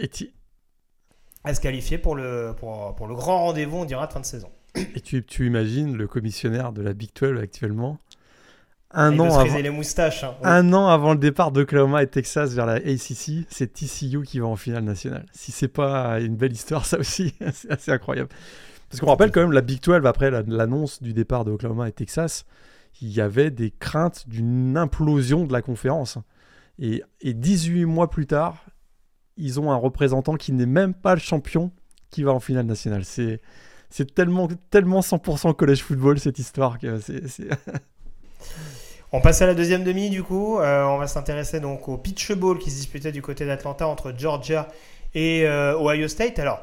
à se qualifier pour le, pour, le grand rendez-vous, on dira, de fin de saison. Et tu, tu imagines le commissionnaire de la Big 12 actuellement? Un an, avant, les moustaches, hein. un an avant le départ d'Oklahoma et Texas vers la ACC, c'est TCU qui va en finale nationale. Si c'est pas une belle histoire, ça aussi, c'est assez incroyable. Parce qu'on rappelle quand même la Big 12, après l'annonce du départ d'Oklahoma et Texas, il y avait des craintes d'une implosion de la conférence. Et, et 18 mois plus tard, ils ont un représentant qui n'est même pas le champion qui va en finale nationale. C'est, c'est tellement, tellement 100% college football cette histoire que c'est. On passe à la deuxième demi du coup. Euh, on va s'intéresser donc au pitch ball qui se disputait du côté d'Atlanta entre Georgia et euh, Ohio State. Alors,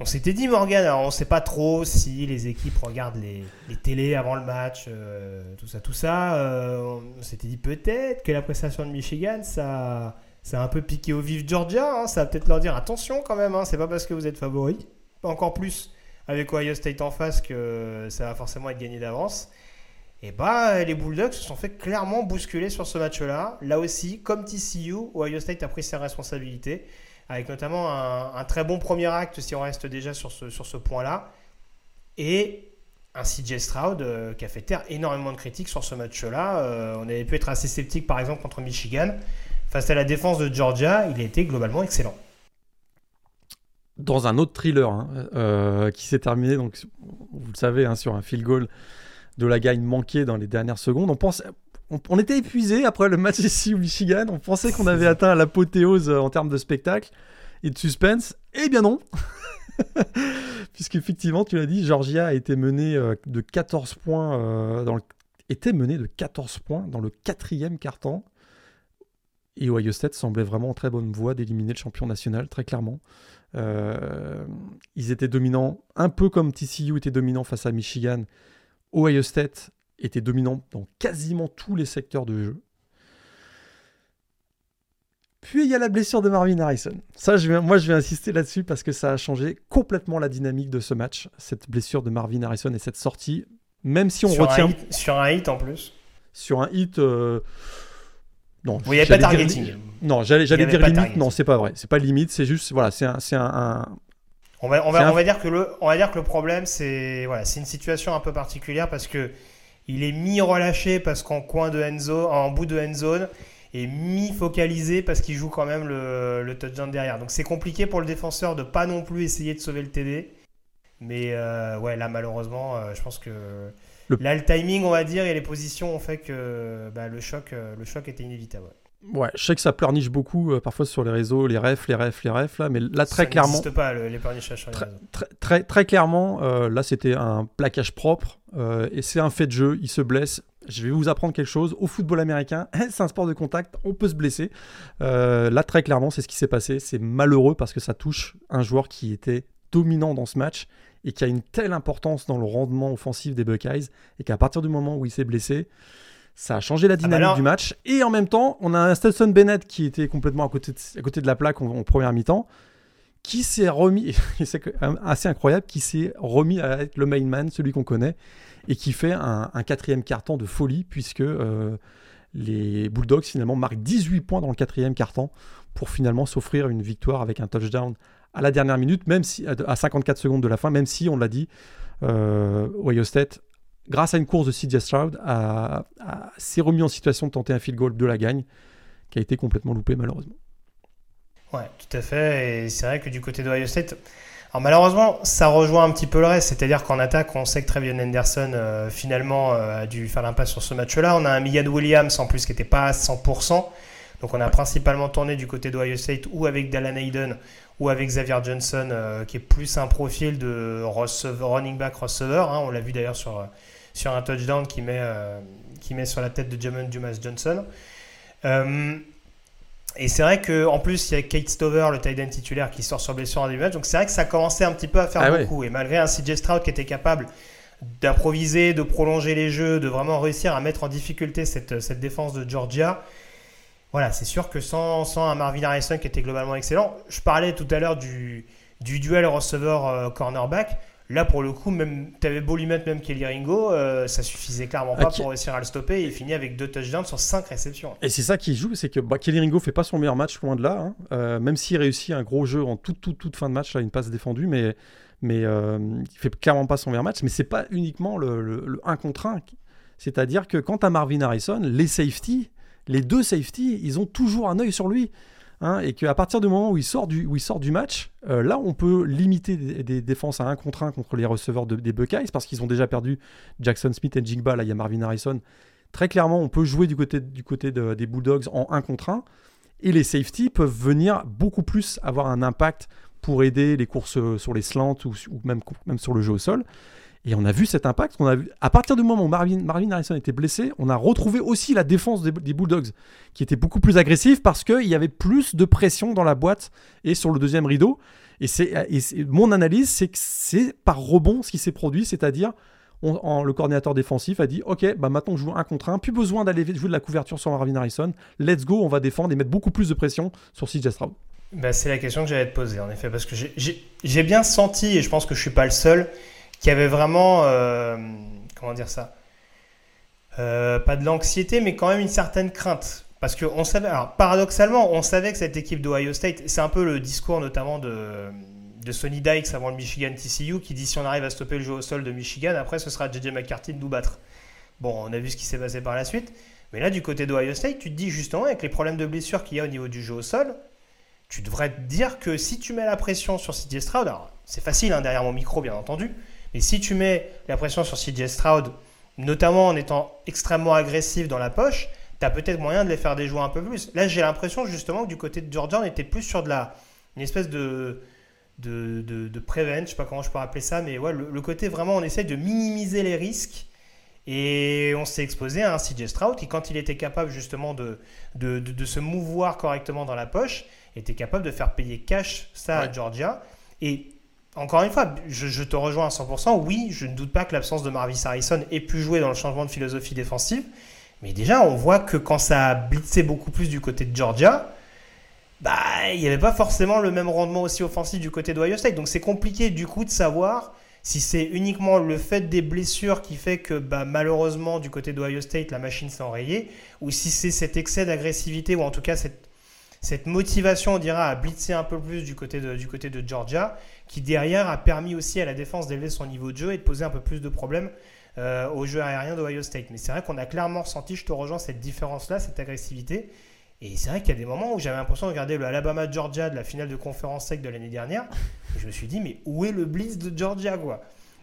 on s'était dit Morgan, on ne sait pas trop si les équipes regardent les, les télés avant le match, euh, tout ça, tout ça. on s'était dit peut-être que la prestation de Michigan, ça, ça a un peu piqué au vif Georgia. Hein. ça va peut-être leur dire attention quand même, hein, c'est pas parce que vous êtes favori. Encore plus avec Ohio State en face que ça va forcément être gagné d'avance. Et bah, les Bulldogs se sont fait clairement bousculer sur ce match-là. Là aussi, comme TCU, Ohio State a pris ses responsabilités, avec notamment un, très bon premier acte, si on reste déjà sur ce, sur ce point-là. Et un CJ Stroud euh, qui a fait taire énormément de critiques sur ce match-là. Euh, on avait pu être assez sceptique, par exemple, contre Michigan. Face à la défense de Georgia, il a été globalement excellent. Dans un autre thriller hein, euh, qui s'est terminé, donc, vous le savez, hein, sur un field goal de la gagne manquée dans les dernières secondes. On, pense, on, était épuisé après le match ici au Michigan. On pensait qu'on avait atteint l'apothéose euh, en termes de spectacle. et de suspense. Eh bien non Puisqu'effectivement, tu l'as dit, Georgia a été menée euh, de 14 points euh, dans le... était menée de 14 points dans le quatrième quart-temps. Et Ohio State semblait vraiment en très bonne voie d'éliminer le champion national, très clairement. Ils étaient dominants, un peu comme TCU était dominant face à Michigan. Ohio State était dominant dans quasiment tous les secteurs de jeu. Puis il y a la blessure de Marvin Harrison. Ça, je vais, moi, je vais insister là-dessus parce que ça a changé complètement la dynamique de ce match. Cette blessure de Marvin Harrison et cette sortie, même si on sur retient. Un hit, sur un hit en plus. Sur un hit. Euh... Non, il n'y avait pas de targeting. Dire... Non, j'allais, dire limite. Non, c'est pas vrai. C'est pas limite. C'est juste, voilà, c'est un, c'est un, un... On va, on, va, on, va dire que le, on va dire que le problème, c'est voilà, c'est une situation un peu particulière parce que il est mi-relâché parce qu'en coin de end zone, en bout de end zone, et mi-focalisé parce qu'il joue quand même le, le, touchdown derrière. Donc c'est compliqué pour le défenseur de pas non plus essayer de sauver le TD. Mais euh, ouais, là malheureusement, euh, je pense que le... là le timing, on va dire, et les positions ont fait que bah, le choc, euh, le choc était inévitable. Ouais, je sais que ça pleurniche beaucoup euh, parfois sur les réseaux, les refs, les refs, les refs, là, mais là très ça clairement. n'existe pas le, les pleurnichages sur les réseaux. Très, très, très clairement, euh, là c'était un plaquage propre euh, et c'est un fait de jeu. Il se blesse. Je vais vous apprendre quelque chose. Au football américain, c'est un sport de contact, on peut se blesser. Là très clairement, c'est ce qui s'est passé. C'est malheureux parce que ça touche un joueur qui était dominant dans ce match et qui a une telle importance dans le rendement offensif des Buckeyes et qu'à partir du moment où il s'est blessé. Ça a changé la dynamique Ah bah là- du match. Et en même temps, on a un Stetson Bennett qui était complètement à côté de, à côté de la plaque en, en première mi-temps, qui s'est remis, et c'est assez incroyable, qui s'est remis à être le main man, celui qu'on connaît, et qui fait un, un quatrième carton de folie, puisque euh, les Bulldogs finalement marquent 18 points dans le quatrième carton pour finalement s'offrir une victoire avec un touchdown à la dernière minute, même si à 54 secondes de la fin, même si on l'a dit, euh, Ohio State grâce à une course de CJ Stroud, a- a- s'est remis en situation de tenter un field goal de la gagne, qui a été complètement loupé malheureusement. Ouais, tout à fait. Et c'est vrai que du côté de Ohio State, alors malheureusement, ça rejoint un petit peu le reste. C'est-à-dire qu'en attaque, on sait que Trevion Henderson euh, finalement euh, a dû faire l'impasse sur ce match-là. On a un Miyad Williams en plus qui n'était pas à 100%. Donc on a principalement tourné du côté d'Ohio State ou avec Dallan Hayden ou avec Xavier Johnson euh, qui est plus un profil de receveur- running back receveur. hein. On l'a vu d'ailleurs sur, sur un touchdown qui met, euh, qui met sur la tête de Jamon Dumas Johnson. Euh, et c'est vrai qu'en plus, il y a Kate Stover, le tight end titulaire, qui sort sur blessure en début match. Donc c'est vrai que ça commençait un petit peu à faire Ah beaucoup. Et malgré un CJ Stroud qui était capable d'improviser, de prolonger les jeux, de vraiment réussir à mettre en difficulté cette, cette défense de Georgia, voilà, c'est sûr que sans, sans un Marvin Harrison qui était globalement excellent, je parlais tout à l'heure du, du duel receveur-cornerback. Là, pour le coup, même t'avais beau lui mettre même Kelly Ringo, euh, ça suffisait clairement pas Ok. pour réussir à le stopper. Et il finit avec deux touchdowns sur cinq réceptions. Et c'est ça qui joue, c'est que bah, Kelly Ringo fait pas son meilleur match, loin de là, hein. Euh, même s'il réussit un gros jeu en toute, toute, toute fin de match, là, une passe défendue, mais, mais euh, il fait clairement pas son meilleur match, mais c'est pas uniquement le, le, le 1 contre 1. C'est-à-dire que quand à Marvin Harrison, les safety, les deux safety, ils ont toujours un œil sur lui. Hein, et qu'à partir du moment où il sort du, où du match, euh, là, on peut limiter des, défenses à 1 contre 1 contre les receveurs de- des Buckeyes, parce qu'ils ont déjà perdu Jackson Smith et Jigba, là, il y a Marvin Harrison. Très clairement, on peut jouer du côté, du côté de- des Bulldogs en 1 contre 1, et les safety peuvent venir beaucoup plus avoir un impact pour aider les courses euh, sur les slants ou, ou même, même sur le jeu au sol. Et on a vu cet impact. On a vu, à partir du moment où Marvin, Harrison était blessé, on a retrouvé aussi la défense des, Bulldogs, qui était beaucoup plus agressive parce qu'il y avait plus de pression dans la boîte et sur le deuxième rideau. Et, et mon analyse, c'est que c'est par rebond ce qui s'est produit, c'est-à-dire le coordinateur défensif a dit Ok, bah maintenant on joue un contre un, plus besoin d'aller jouer de la couverture sur Marvin Harrison. Let's go, on va défendre et mettre beaucoup plus de pression sur CJ Stroud. Bah, c'est la question que j'allais te poser, en effet, parce que j'ai- bien senti, et je pense que je suis pas le seul, qu'il y avait vraiment, euh, comment dire ça, Euh, pas de l'anxiété, mais quand même une certaine crainte. Parce que on savait, alors paradoxalement, on savait que cette équipe d'Ohio State, c'est un peu le discours notamment de, de Sonny Dykes avant le Michigan TCU, qui dit si on arrive à stopper le jeu au sol de Michigan, après ce sera JJ McCarthy de nous battre. Bon, on a vu ce qui s'est passé par la suite. Mais là, du côté d'Ohio State, tu te dis justement, avec les problèmes de blessure qu'il y a au niveau du jeu au sol, tu devrais te dire que si tu mets la pression sur CJ Stroud, alors c'est facile hein, derrière mon micro bien entendu, mais si tu mets la pression sur CJ Stroud, notamment en étant extrêmement agressif dans la poche, tu as peut-être moyen de les faire déjouer un peu plus. Là j'ai l'impression justement que du côté de Georgia, on était plus sur de la, une espèce de de, de, de prevent, je sais pas comment je peux appeler ça, mais ouais, le, côté vraiment on essaie de minimiser les risques et on s'est exposé à un CJ Stroud qui quand il était capable justement de, de, de, se mouvoir correctement dans la poche, était capable de faire payer cash ça à Georgia. Et encore une fois, je, te rejoins à 100%. Oui, je ne doute pas que l'absence de Marvis Harrison ait pu jouer dans le changement de philosophie défensive. Mais déjà, on voit que quand ça a blitzé beaucoup plus du côté de Georgia, bah, il n'y avait pas forcément le même rendement aussi offensif du côté d'Ohio State. Donc c'est compliqué du coup de savoir si c'est uniquement le fait des blessures qui fait que bah, malheureusement du côté d'Ohio State la machine s'est enrayée, ou si c'est cet excès d'agressivité, ou en tout cas cette, motivation, on dira, à blitzer un peu plus de, du côté de Georgia, qui derrière a permis aussi à la défense d'élever son niveau de jeu et de poser un peu plus de problèmes euh, au jeu aérien d'Ohio State. Mais c'est vrai qu'on a clairement ressenti, je te rejoins, cette différence-là, cette agressivité. Et c'est vrai qu'il y a des moments où j'avais l'impression de regarder le Alabama-Georgia de la finale de conférence sec de l'année dernière. Et je me suis dit, mais où est le blitz de Georgia, quoi?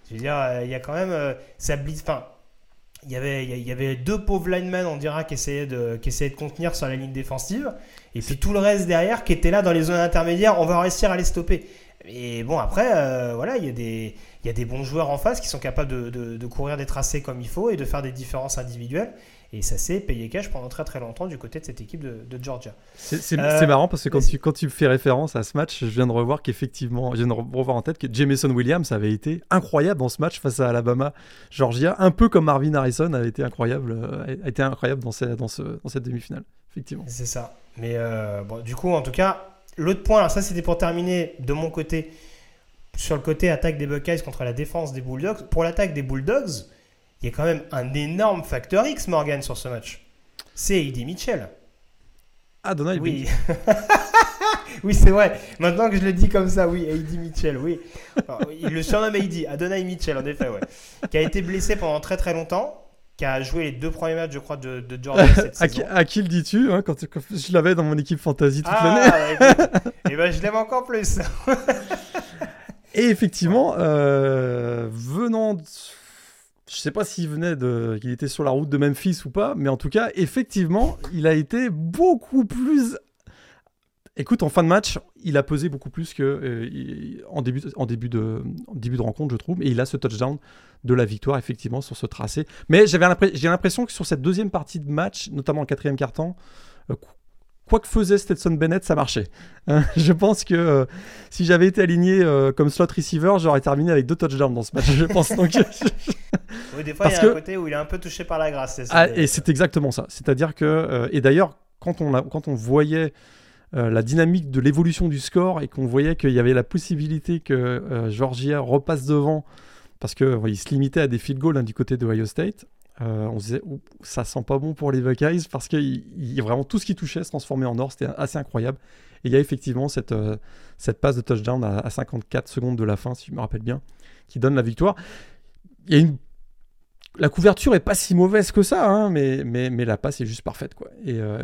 Je veux dire, euh, il y a quand même. Euh, ça blitz. Enfin, il y, avait, il y avait deux pauvres linemen, on dira, qui essayaient, de, qui essayaient de contenir sur la ligne défensive. Et puis tout le reste derrière qui était là dans les zones intermédiaires, on va réussir à les stopper. Et bon, après, euh, voilà, il y, a des, y a des bons joueurs en face qui sont capables de, de, de, courir des tracés comme il faut et de faire des différences individuelles. Et ça s'est payé cash pendant très très longtemps du côté de cette équipe de, Georgia. C'est euh, marrant parce que quand tu, quand tu fais référence à ce match, je viens de revoir qu'effectivement, je viens de revoir en tête que Jameson Williams avait été incroyable dans ce match face à Alabama, Georgia, un peu comme Marvin Harrison avait été incroyable, euh, a été incroyable dans, dans, ce, dans cette demi-finale, effectivement. C'est ça. Mais euh, bon, du coup, en tout cas, l'autre point, ça c'était pour terminer de mon côté sur le côté attaque des Buckeyes contre la défense des Bulldogs. Pour l'attaque des Bulldogs, il y a quand même un énorme facteur X, Morgan, sur ce match. C'est Eddie Mitchell. Ah, Donald Oui. oui, c'est vrai. Maintenant que je le dis comme ça, oui, Eddie Mitchell, oui. il le surnomme Eddie, Adonai Mitchell, en effet, ouais. Qui a été blessé pendant très très longtemps, qui a joué les deux premiers matchs, je crois, de, de Jordan cette à, saison. Qui, à qui le dis-tu hein, quand, je l'avais dans mon équipe fantasy toute ah, l'année bah, Et eh ben, je l'aime encore plus. Et effectivement, euh, venant de je sais pas s'il venait de, qu'il était sur la route de Memphis ou pas, mais en tout cas, effectivement, il a été beaucoup plus. Écoute, en fin de match, il a pesé beaucoup plus que euh, en, début, en, début de, début de rencontre, je trouve, et il a ce touchdown de la victoire, effectivement, sur ce tracé. Mais j'avais j'ai l'impression que sur cette deuxième partie de match, notamment le quatrième quart-temps, euh, quoi que faisait Stetson Bennett, ça marchait. Hein, je pense que euh, si j'avais été aligné euh, comme slot receiver, j'aurais terminé avec deux touchdowns dans ce match. Je pense donc. oui, des fois, il y a un côté où il est un peu touché par la grâce. Ah, et c'est exactement ça. C'est-à-dire que, euh, et d'ailleurs, quand on, a, quand on voyait la dynamique de l'évolution du score et qu'on voyait qu'il y avait la possibilité que Georgia repasse devant parce qu'il se limitait à des field goals hein, du côté de Ohio State. Euh, on se disait, ça sent pas bon pour les Buckeyes parce que il, vraiment tout ce qui touchait se transformait en or. C'était assez incroyable. Et il y a effectivement cette, euh, cette passe de touchdown à, à, 54 secondes de la fin, si je me rappelle bien, qui donne la victoire. Il y a une la couverture est pas si mauvaise que ça, hein, mais, mais, mais la passe est juste parfaite. Quoi. Et, euh,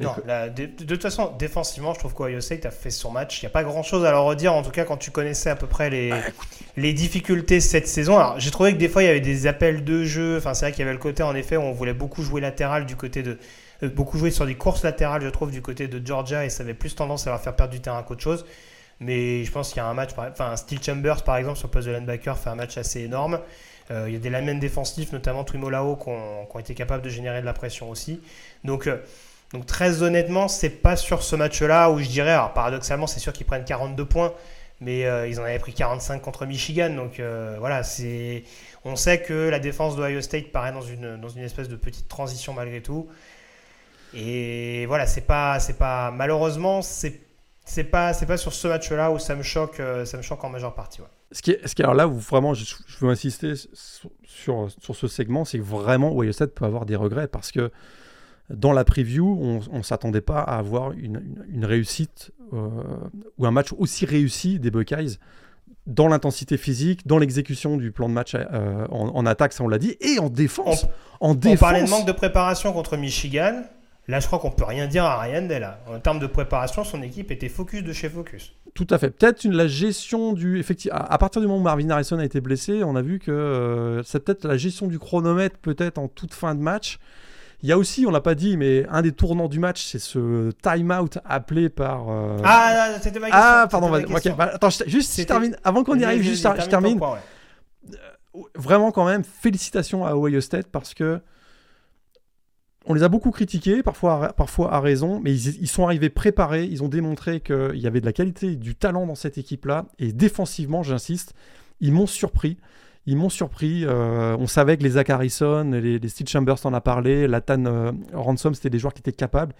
de, toute façon, défensivement, je trouve qu'Ohio State a fait son match. Il n'y a pas grand chose à leur redire, en tout cas, quand tu connaissais à peu près les, bah, les difficultés cette saison. Alors, j'ai trouvé que des fois, il y avait des appels de jeu. Enfin, c'est vrai qu'il y avait le côté, en effet, où on voulait beaucoup jouer latéral du côté de. Euh, beaucoup jouer sur des courses latérales, je trouve, du côté de Georgia, et ça avait plus tendance à leur faire perdre du terrain qu'autre chose. Mais je pense qu'il y a un match, enfin, Steel Chambers, par exemple, sur le poste de linebacker, fait un match assez énorme. Euh, il y a des lamens défensifs, notamment Twimolao, qui ont, qui ont, été capables de générer de la pression aussi. Donc, euh, donc très honnêtement, c'est pas sur ce match-là où je dirais, alors paradoxalement, c'est sûr qu'ils prennent 42 points, mais euh, ils en avaient pris 45 contre Michigan. Donc voilà, c'est, on sait que la défense d'Ohio State paraît dans une, dans une espèce de petite transition malgré tout. Et voilà, c'est pas, c'est pas, malheureusement, c'est, c'est pas, c'est pas sur ce match-là où ça me choque, ça me choque en majeure partie. Ce qui est, ce qui alors là où vraiment je, veux insister sur, sur, ce segment, c'est que vraiment Ohio State peut avoir des regrets parce que dans la preview, on ne s'attendait pas à avoir une, une, réussite euh, ou un match aussi réussi des Buckeyes dans l'intensité physique, dans l'exécution du plan de match euh, en, attaque, ça on l'a dit, et en défense. On, en défense. on parlait de manque de préparation contre Michigan. Là, je crois qu'on peut rien dire à Ryan Day. En termes de préparation, son équipe était focus de chez focus. Tout à fait. Peut-être la gestion du. Effectivement, à partir du moment où Marvin Harrison a été blessé, on a vu que euh, c'est peut-être la gestion du chronomètre, peut-être en toute fin de match, Il y a aussi, on l'a pas dit, mais un des tournants du match, c'est ce time-out appelé par. euh, Ah, c'était ma question. Ah, pardon, ma bah, attends, je- juste, je termine, avant qu'on y arrive, juste, je termine. point, ouais. Vraiment, quand même, félicitations à Ohio State parce que on les a beaucoup critiqués, parfois, à- raison, mais ils, sont arrivés préparés. Ils ont démontré qu'il y avait de la qualité, du talent dans cette équipe-là. Et défensivement, j'insiste, ils m'ont surpris. Ils m'ont surpris. Euh, on savait que les Zach Harrison, les, Steve Chambers en a parlé, Latan euh, Ransom, c'était des joueurs qui étaient capables.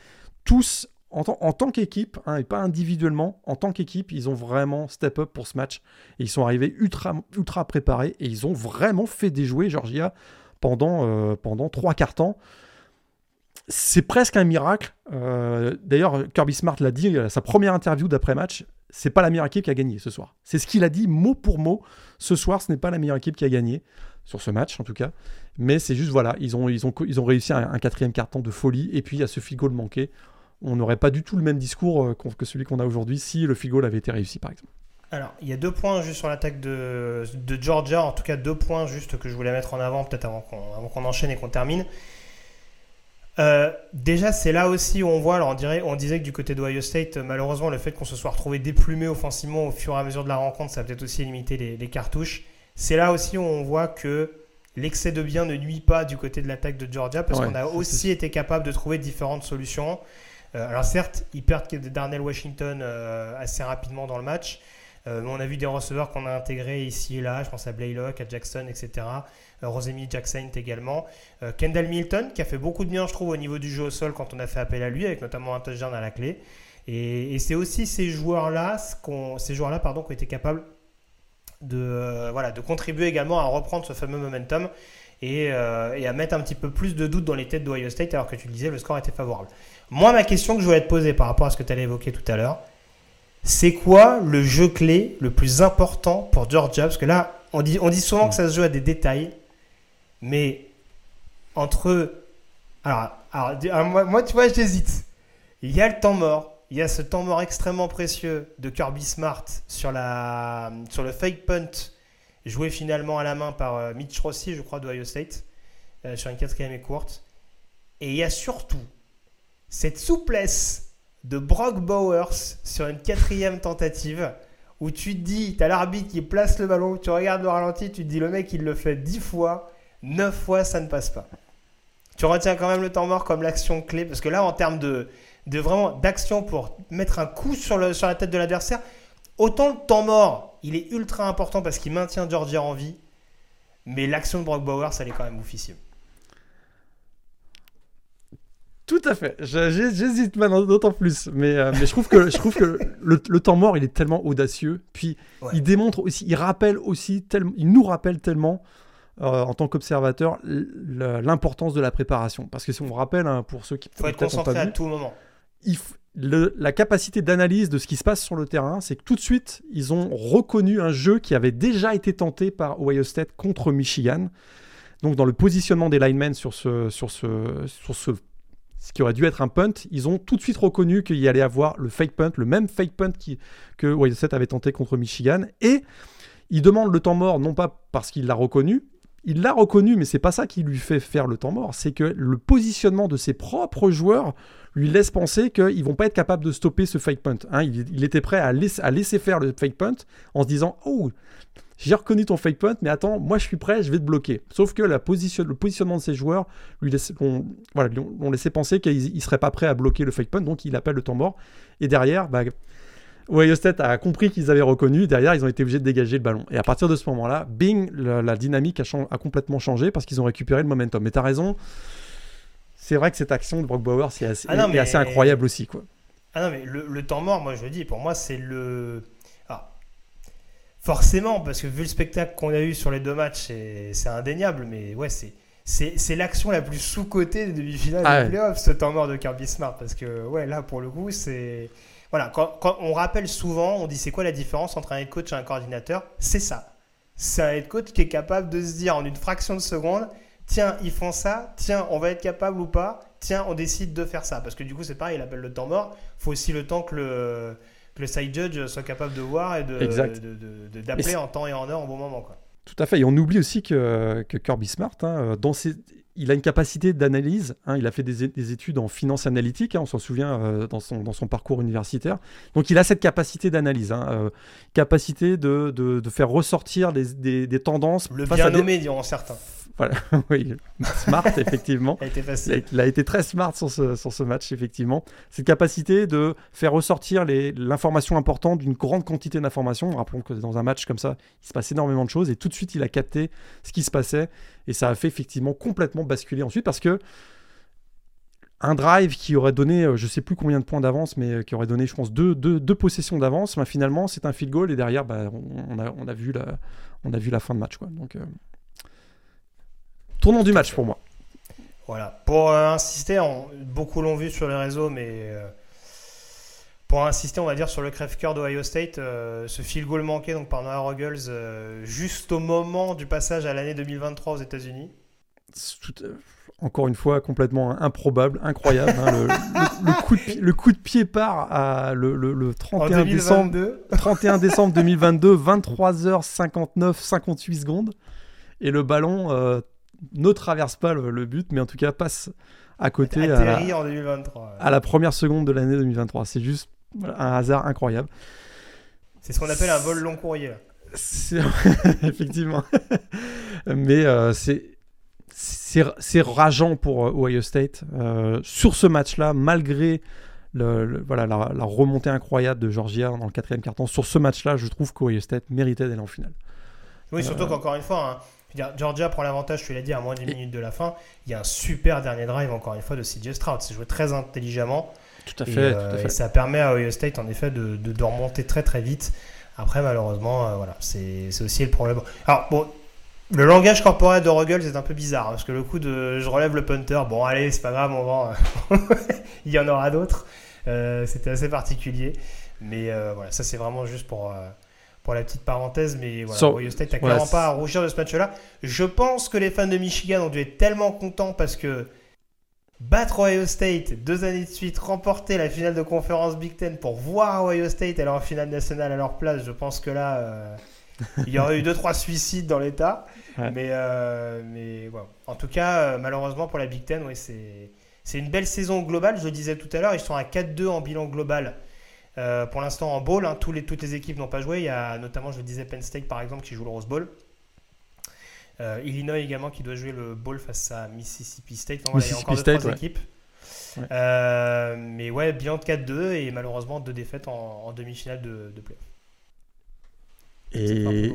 Tous, en, tant- en tant qu'équipe, hein, et pas individuellement, en tant qu'équipe, ils ont vraiment step up pour ce match. Et ils sont arrivés ultra, ultra préparés et ils ont vraiment fait déjouer Georgia pendant, euh, pendant trois quarts temps. C'est presque un miracle. Euh, D'ailleurs, Kirby Smart l'a dit sa première interview d'après-match. C'est pas la meilleure équipe qui a gagné ce soir. C'est ce qu'il a dit mot pour mot. Ce soir, ce n'est pas la meilleure équipe qui a gagné sur ce match en tout cas. Mais c'est juste voilà, ils ont, ils ont, ils ont réussi un, quatrième carton de folie et puis il y a ce goal manqué. On n'aurait pas du tout le même discours euh, que celui qu'on a aujourd'hui si le goal avait été réussi par exemple. Alors, il y a deux points juste sur l'attaque de, de Georgia, en tout cas deux points juste que je voulais mettre en avant, peut-être avant qu'on enchaîne et qu'on termine. Euh, déjà, c'est là aussi où on voit, alors on, dirait, on disait que du côté d'Ohio State, euh, malheureusement, le fait qu'on se soit retrouvé déplumé offensivement au fur et à mesure de la rencontre, ça a peut-être aussi limité les, les cartouches. C'est là aussi où on voit que l'excès de bien ne nuit pas du côté de l'attaque de Georgia, parce Ouais, qu'on a aussi été capable de trouver différentes solutions. Euh, alors certes, ils perdent Darnell Washington euh, assez rapidement dans le match, mais on a vu des receveurs qu'on a intégrés ici et là, je pense à Blaylock, à Jackson, etc. Euh, Rosemi Jackson également. Euh, Kendall Milton, qui a fait beaucoup de bien, je trouve, au niveau du jeu au sol quand on a fait appel à lui, avec notamment un touchdown à la clé. Et, c'est aussi ces joueurs-là, ces pardon, qui ont été capables de, euh, voilà, de contribuer également à reprendre ce fameux momentum et, et à mettre un petit peu plus de doute dans les têtes d'Ohio State, alors que tu le disais, le score était favorable. Moi, ma question que je voulais te poser par rapport à ce que tu allais évoquer tout à l'heure, c'est quoi le jeu clé le plus important pour Georgia? Parce que là, on dit, on dit souvent que ça se joue à des détails, mais entre. Alors, alors, moi, moi, tu vois, j'hésite. Il y a le temps mort. Il y a ce temps mort extrêmement précieux de Kirby Smart sur, la, sur le fake punt joué finalement à la main par euh, Mitch Rossi, je crois, d'Ohio State, euh, sur une quatrième et courte. Et il y a surtout cette souplesse de Brock Bowers sur une quatrième tentative où tu te dis, tu as l'arbitre qui place le ballon, tu regardes le ralenti, tu te dis le mec il le fait 10 fois, 9 fois ça ne passe pas. Tu retiens quand même le temps mort comme l'action clé parce que là en termes de, de vraiment d'action pour mettre un coup sur, le, sur la tête de l'adversaire, autant le temps mort il est ultra important parce qu'il maintient Georgia en vie, mais l'action de Brock Bowers elle est quand même oufissime. Tout à fait. J'hésite maintenant d'autant plus, mais, euh, mais je trouve que je trouve que le, le temps mort il est tellement audacieux. Puis Ouais. il démontre aussi, il rappelle aussi tellement, il nous rappelle tellement euh, en tant qu'observateur l'importance de la préparation. Parce que si on vous rappelle hein, pour ceux qui faut être concentré à vu, tout moment. il f- le- la capacité d'analyse de ce qui se passe sur le terrain, c'est que tout de suite, ils ont reconnu un jeu qui avait déjà été tenté par Ohio State contre Michigan. Donc, dans le positionnement des linemen sur ce, sur ce, sur ce, ce qui aurait dû être un punt, ils ont tout de suite reconnu qu'il y allait avoir le fake punt, le même fake punt qui, que Ohio State avait tenté contre Michigan. Et ils demandent le temps mort, non pas parce qu'il l'a reconnu, il l'a reconnu, mais c'est pas ça qui lui fait faire le temps mort. C'est que le positionnement de ses propres joueurs lui laisse penser qu'ils vont pas être capables de stopper ce fake punt. hein. il, était prêt à laisser, faire le fake punt en se disant Oh, j'ai reconnu ton fake punt, mais attends, moi je suis prêt, je vais te bloquer. Sauf que le positionnement de ses joueurs lui laisse, on, voilà, ont, ont laissé penser pas prêts à bloquer le fake punt, donc il appelle le temps mort. Et derrière, bah, Ohio State a compris qu'ils avaient reconnu. Derrière, ils ont été obligés de dégager le ballon. Et à partir de ce moment-là, bing, la, la dynamique a, complètement changé parce qu'ils ont récupéré le momentum. Mais tu as raison. C'est vrai que cette action de Brock Bauer c'est assez, Ah mais- assez incroyable aussi. Quoi. Ah non, mais le, le temps mort, moi je le dis, pour moi c'est le. Ah, forcément, parce que vu le spectacle qu'on a eu sur les deux matchs, c'est indéniable, mais ouais, c'est. C'est c'est l'action la plus sous-cotée des demi-finales Ah des ouais. playoffs, ce temps mort de Kirby Smart. Parce que, ouais, là, pour le coup, c'est. Voilà, quand, quand on rappelle souvent, on dit c'est quoi la différence entre un head coach et un coordinateur? C'est ça. C'est un head coach qui est capable de se dire en une fraction de seconde tiens, ils font ça, tiens, on va être capable ou pas, tiens, on décide de faire ça. Parce que du coup, c'est pareil, il appelle le temps mort. Il faut aussi le temps que le, que le side judge soit capable de voir et de- Exact. de- de- d'appeler en temps et en heure au bon moment. Quoi. Tout à fait. Et on oublie aussi que, que Kirby Smart, hein, dans ses... il, a une capacité d'analyse. hein, il a fait des, études en finance analytique, hein, on s'en souvient euh, dans, son, dans son parcours universitaire. Donc il a cette capacité d'analyse, hein, euh, capacité de, de, de faire ressortir des, des- des tendances. Le bien nommé, diront certains. Voilà, oui, smart, effectivement. Elle Il a, facile. il a été très smart sur ce, sur ce match, effectivement. Cette capacité de faire ressortir l'information importante d'une grande quantité d'informations. Rappelons que dans un match comme ça, il se passe énormément de choses et tout de suite, il a capté ce qui se passait et ça a fait effectivement complètement basculer ensuite parce que un drive qui aurait donné, euh, je sais plus combien de points d'avance, mais euh, qui aurait donné, je pense, deux, deux, deux possessions d'avance, finalement, c'est un field goal et derrière, bah, on, on a, on, a vu la, on a vu la fin de match. Quoi. Donc, euh, tournant du match pour moi. Voilà. Pour euh, insister, on- beaucoup l'ont vu sur les réseaux, mais euh, pour insister, on va dire sur le crève-cœur d'Ohio State, euh, ce field goal manqué donc par Noah Ruggles juste au moment du passage à l'année 2023 aux États-Unis. Encore une fois, complètement improbable, incroyable. hein, le, le- le coup de, pi- le coup de pied part à le, le- le En 31 décembre, 2022, 31 décembre 2022, 23h59, 58 secondes. Et le ballon euh, ne traverse pas le, le but, mais en tout cas passe à côté à la, en 2023. à la première seconde de l'année 2023. C'est juste un hasard incroyable. C'est ce qu'on appelle un vol long courrier. Effectivement. Mais euh, c'est rageant pour euh, Ohio State. Euh, sur ce match-là, malgré le, le- voilà, la, la remontée incroyable de Georgia dans le quatrième quart-temps, sur ce match-là, je trouve qu'Ohio State méritait d'aller en finale. Oui, surtout Euh, qu'encore une fois, hein, je veux dire, Georgia prend l'avantage, tu l'as dit, à moins d'une minute de la fin. Il y a un super dernier drive, encore une fois, de CJ Stroud. C'est joué très intelligemment. Tout à Et, fait, euh, tout à et ça permet à Ohio State, en effet, de, de- de remonter très très vite. Après, malheureusement, euh, voilà, c'est c'est aussi le problème. Alors, bon, le langage corporel de Ruggles est un peu bizarre, hein, parce que le coup de je relève le punter, bon, allez, c'est pas grave, on va. Il y en aura d'autres. Euh, C'était assez particulier. Mais voilà, ça, c'est vraiment juste pour. Pour la petite parenthèse, mais voilà, So- Ohio State n'a voilà, clairement pas à rougir de ce match-là. Je pense que les fans de Michigan ont dû être tellement contents parce que battre Ohio State deux années de suite, remporter la finale de conférence Big Ten pour voir Ohio State aller en finale nationale à leur place, je pense que là, euh, il y aurait eu deux trois suicides dans l'État. Ouais. Mais, euh, mais voilà. en tout cas, euh, malheureusement pour la Big Ten, c'est c'est une belle saison globale. Je le disais tout à l'heure, ils sont à 4-2 en bilan global. Euh, pour l'instant en bowl, hein, tous les, toutes les équipes n'ont pas joué. Il y a notamment, je le disais, Penn State par exemple qui joue le Rose Bowl. Euh, Illinois également qui doit jouer le bowl face à Mississippi State. Voilà, il y a encore deux, Mississippi trois ouais. équipes. Ouais. Euh, mais ouais, bilan de 4-2 et malheureusement deux défaites en, en demi-finale de, de play. C'est pas Et,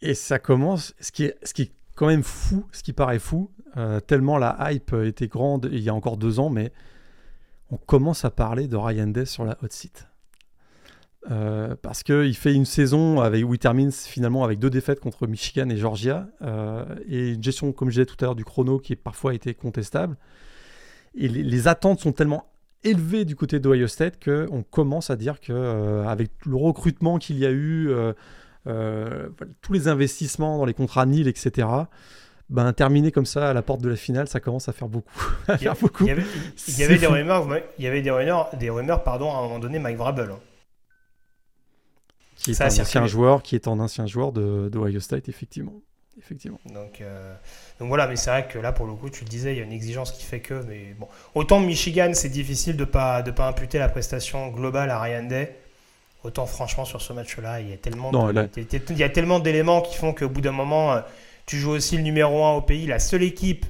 et ça commence, ce qui, est, ce qui est quand même fou, ce qui paraît fou, euh, tellement la hype était grande il y a encore deux ans, mais on commence à parler de Ryan Day sur la hot seat. Euh, parce qu'il fait une saison avec, où il termine finalement avec deux défaites contre Michigan et Georgia, euh, et une gestion, comme je disais tout à l'heure, du chrono qui a parfois été contestable. Et les, les attentes sont tellement élevées du côté d'Ohio State qu'on commence à dire que euh, avec le recrutement qu'il y a eu, euh, tous les investissements dans les contrats NIL, etc., ben, terminer comme ça à la porte de la finale, ça commence à faire beaucoup. à Il y, a- faire beaucoup. il y avait, il y avait des rumeurs, il y avait des rumeurs, des rumeurs pardon, à un moment donné, Mike Vrabel. hein. Qui est ça un ancien circulé. joueur, qui est un ancien joueur de, de Ohio State, effectivement. effectivement. Donc, euh, donc voilà, mais c'est vrai que là, pour le coup, tu le disais, il y a une exigence qui fait que. Mais bon, autant Michigan, c'est difficile de pas de pas imputer la prestation globale à Ryan Day. Autant franchement sur ce match-là, il y a tellement Non, de- là- il y a tellement d'éléments qui font qu'au bout d'un moment, euh, tu joues aussi le numéro 1 au pays, la seule équipe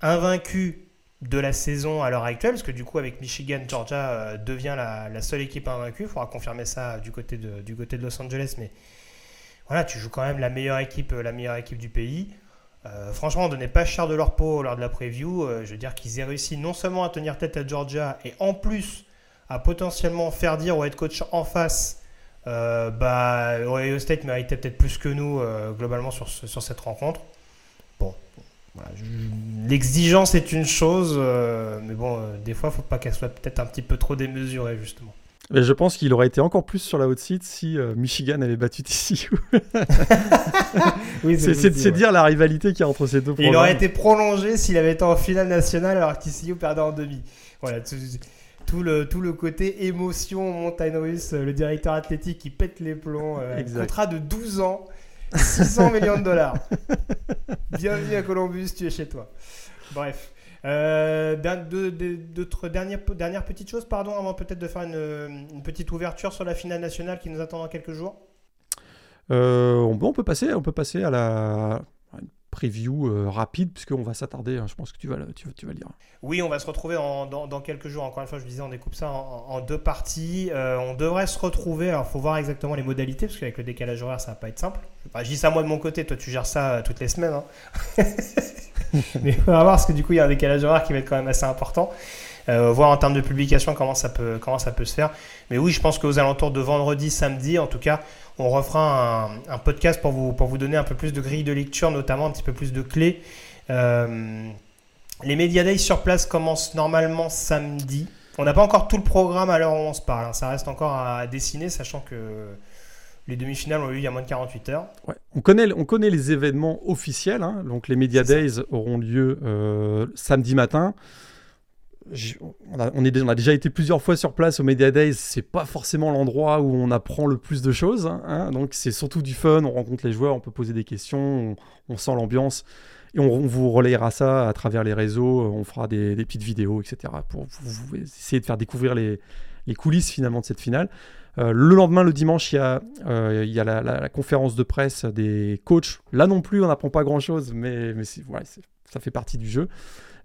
invaincue de la saison à l'heure actuelle, parce que du coup avec Michigan, Georgia euh, devient la, seule équipe invaincue. Il faudra confirmer ça du côté de, Los Angeles, mais voilà, tu joues quand même la meilleure équipe, euh, la meilleure équipe du pays. Euh, franchement, on donnait pas cher de leur peau lors de la preview. Je veux dire qu'ils aient réussi non seulement à tenir tête à Georgia et en plus à potentiellement faire dire au head coach en face, bah Ohio State méritait peut-être plus que nous globalement sur cette rencontre. Voilà, l'exigence est une chose, euh, mais bon, euh, des fois, faut pas qu'elle soit peut-être un petit peu trop démesurée justement. Mais je pense qu'il aurait été encore plus sur la haute seat si euh, Michigan avait battu TCU. Oui, c'est de se dire la rivalité qu'il y a entre ces deux Et programmes. il aurait été prolongé s'il avait été en finale nationale alors qu'TCU perdait en demi. Voilà, tout, tout le, tout le côté émotion montagne russe, le directeur athlétique qui pète les plombs, contrat de 12 ans. 600 millions de dollars. Bienvenue à Columbus, tu es chez toi. Bref. Euh, D'autres dernières, dernières petites choses, pardon, avant peut-être de faire une, une, petite ouverture sur la finale nationale qui nous attend dans quelques jours euh, on, on, peut passer, on peut passer à la, preview euh, rapide, puisqu'on va s'attarder, hein, je pense que tu vas, tu, tu vas lire. Oui, on va se retrouver dans, quelques jours. Encore une fois, je disais, on découpe ça en, deux parties. Euh, on devrait se retrouver, alors il faut voir exactement les modalités, parce qu'avec le décalage horaire, ça va pas être simple. je dis ça moi de mon côté, toi tu gères ça euh, toutes les semaines. Hein. Mais on va voir, parce que du coup, il y a un décalage horaire qui va être quand même assez important. voir en termes de publication comment ça peut, comment ça peut se faire. Mais oui, je pense qu'aux alentours de vendredi, samedi, en tout cas, on refera un, podcast pour vous, pour vous donner un peu plus de grille de lecture, notamment un petit peu plus de clés. Euh, les Media Days sur place commencent normalement samedi. On n'a pas encore tout le programme à l'heure où on se parle. Hein. Ça reste encore à dessiner, sachant que les demi-finales ont eu il y a moins de 48 heures. On, connaît, on connaît les événements officiels. Hein. Donc les Media Days auront lieu euh, samedi matin on a, déjà été plusieurs fois sur place au Media Days, c'est pas forcément l'endroit où on apprend le plus de choses, hein, hein. donc c'est surtout du fun, on rencontre les joueurs, on peut poser des questions, on, sent l'ambiance, et on, vous relayera ça à travers les réseaux, on fera des, petites vidéos, etc., pour vous, essayer de faire découvrir les, coulisses finalement de cette finale. Euh, le lendemain, le dimanche, il y a, euh, la, conférence de presse des coachs. Là non plus, on n'apprend pas grand-chose, mais, mais ouais, ça fait partie du jeu.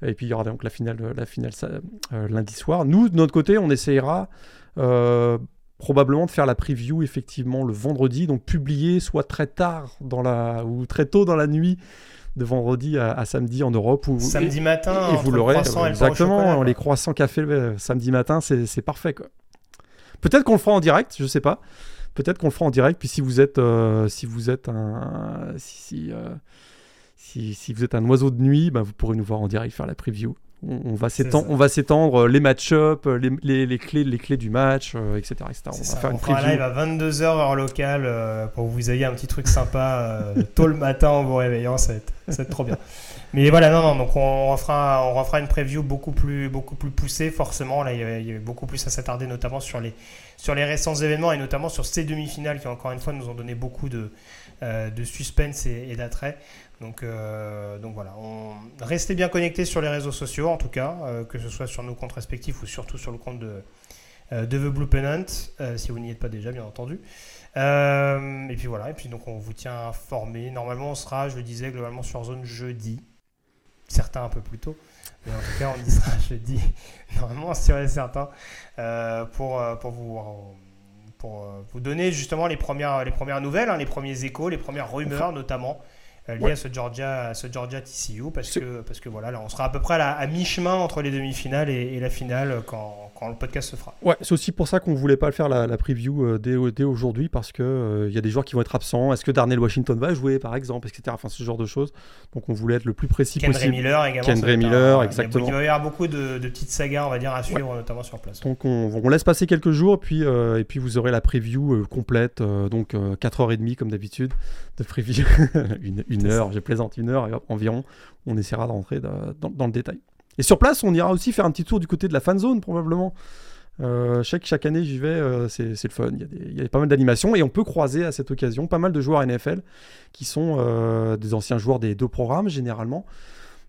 Et puis il y aura donc la finale, la finale euh, lundi soir. Nous, de notre côté, on essayera euh, probablement de faire la preview effectivement le vendredi, donc publier soit très tard dans la ou très tôt dans la nuit de vendredi à, samedi en Europe. Ou, samedi matin, et, vous l'aurez exactement. les croissants café euh, samedi matin, c'est parfait. Peut-être qu'on le fera en direct, je sais pas. Peut-être qu'on le fera en direct. Puis si vous êtes, si vous êtes un, si, si, vous êtes un oiseau de nuit, bah, vous pourrez nous voir en direct faire la preview. On, va s'étendre euh, les match-up, euh, les, clés, les clés du match, etc., euh, etc. On va faire une preview. live à 22h heure locale pour que vous ayez un petit truc sympa tôt le matin en vous réveillant, ça va être, trop bien. Mais voilà, non, non, donc on refera, on refera une preview beaucoup plus, beaucoup plus poussée, forcément. Là, il y, avait, beaucoup plus à s'attarder, notamment sur les, sur les récents événements et notamment sur ces demi-finales qui, encore une fois, nous ont donné beaucoup de, de suspense et, et d'attrait. Donc, euh, donc voilà, on... restez bien connectés sur les réseaux sociaux en tout cas, euh, que ce soit sur nos comptes respectifs ou surtout sur le compte de, euh, de The Blue Pennant, si vous n'y êtes pas déjà bien entendu. et puis voilà, et puis donc on vous tient informé. Normalement on sera, je le disais, globalement sur zone jeudi, certains un peu plus tôt. Mais en tout cas, on y sera jeudi, normalement sûr et certain, pour, pour vous pour vous donner justement les premières, les premières nouvelles, hein, les premiers échos, les premières rumeurs notamment euh, lié à ce Georgia, ce Georgia TCU parce que, parce que voilà, là, on sera à peu près à, mi-chemin entre les demi-finales et, la finale quand, quand, le podcast se fera. Ouais, c'est aussi pour ça qu'on voulait pas le faire la, preview euh, dès, dès aujourd'hui parce que euh, il y a des joueurs qui vont être absents. Est-ce que Darnell Washington va jouer par exemple, etc. Enfin, ce genre de choses. Donc, on voulait être le plus précis Kendra possible. Miller également. Kendra Miller, exactement. Il va y avoir beaucoup de, petites sagas, on va dire, à suivre, notamment sur place. Donc, on, laisse passer quelques jours, puis, et puis vous aurez la preview complète, donc 4h30 comme d'habitude, de preview. une, une heure, je plaisante une heure environ, on essaiera de rentrer dans, le détail. Et sur place, on ira aussi faire un petit tour du côté de la fan zone, probablement. Euh, chaque, chaque année, j'y vais, euh, c'est le fun. Il y, a pas mal d'animations et on peut croiser à cette occasion pas mal de joueurs NFL qui sont euh, des anciens joueurs des deux programmes, généralement,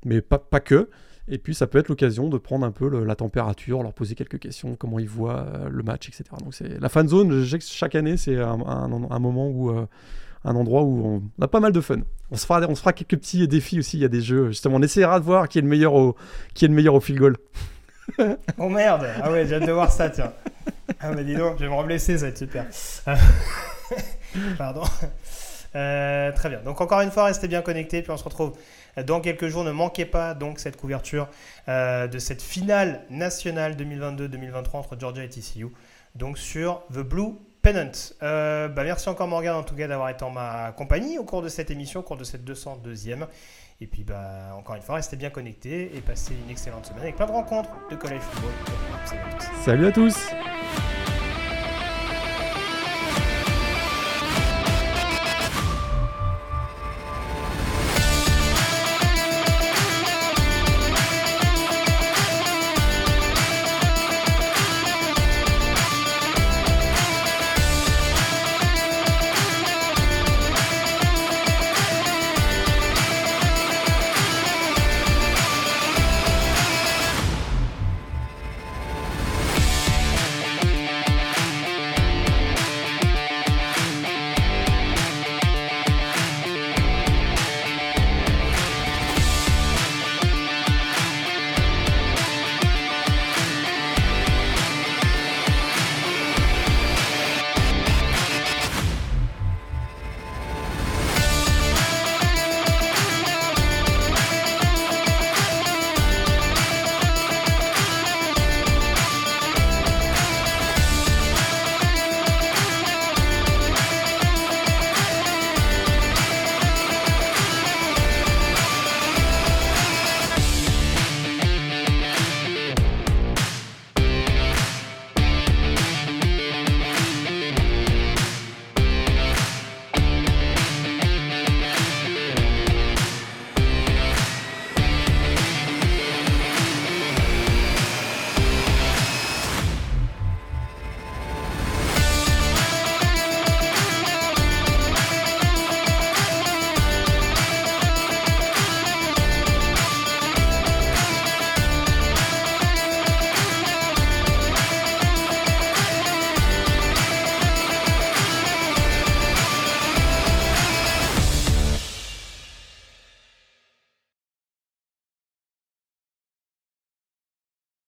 mais pas, pas que. Et puis, ça peut être l'occasion de prendre un peu la température, leur poser quelques questions, comment ils voient le match, etc. Donc, la fan zone, chaque année, c'est un, moment où un endroit où on a pas mal de fun. On se fera, on se fera quelques petits défis aussi. Il y a des jeux. Justement, on essaiera de voir qui est le meilleur au, qui est le meilleur au field goal. oh merde Ah ouais, j'ai hâte de voir ça, tiens. Ah mais dis donc, je vais me reblesser, ça va être super. Pardon. Euh, très bien. Donc encore une fois, restez bien connectés, puis on se retrouve dans quelques jours. Ne manquez pas donc cette couverture euh, de cette finale nationale 2022-2023 entre Georgia et TCU, donc sur The Blue Pennant. Euh, bah merci encore Morgan en tout cas d'avoir été en ma compagnie au cours de cette émission, au cours de cette 202e. Et puis bah, encore une fois, restez bien connectés et passez une excellente semaine avec plein de rencontres de collège football. Salut à tous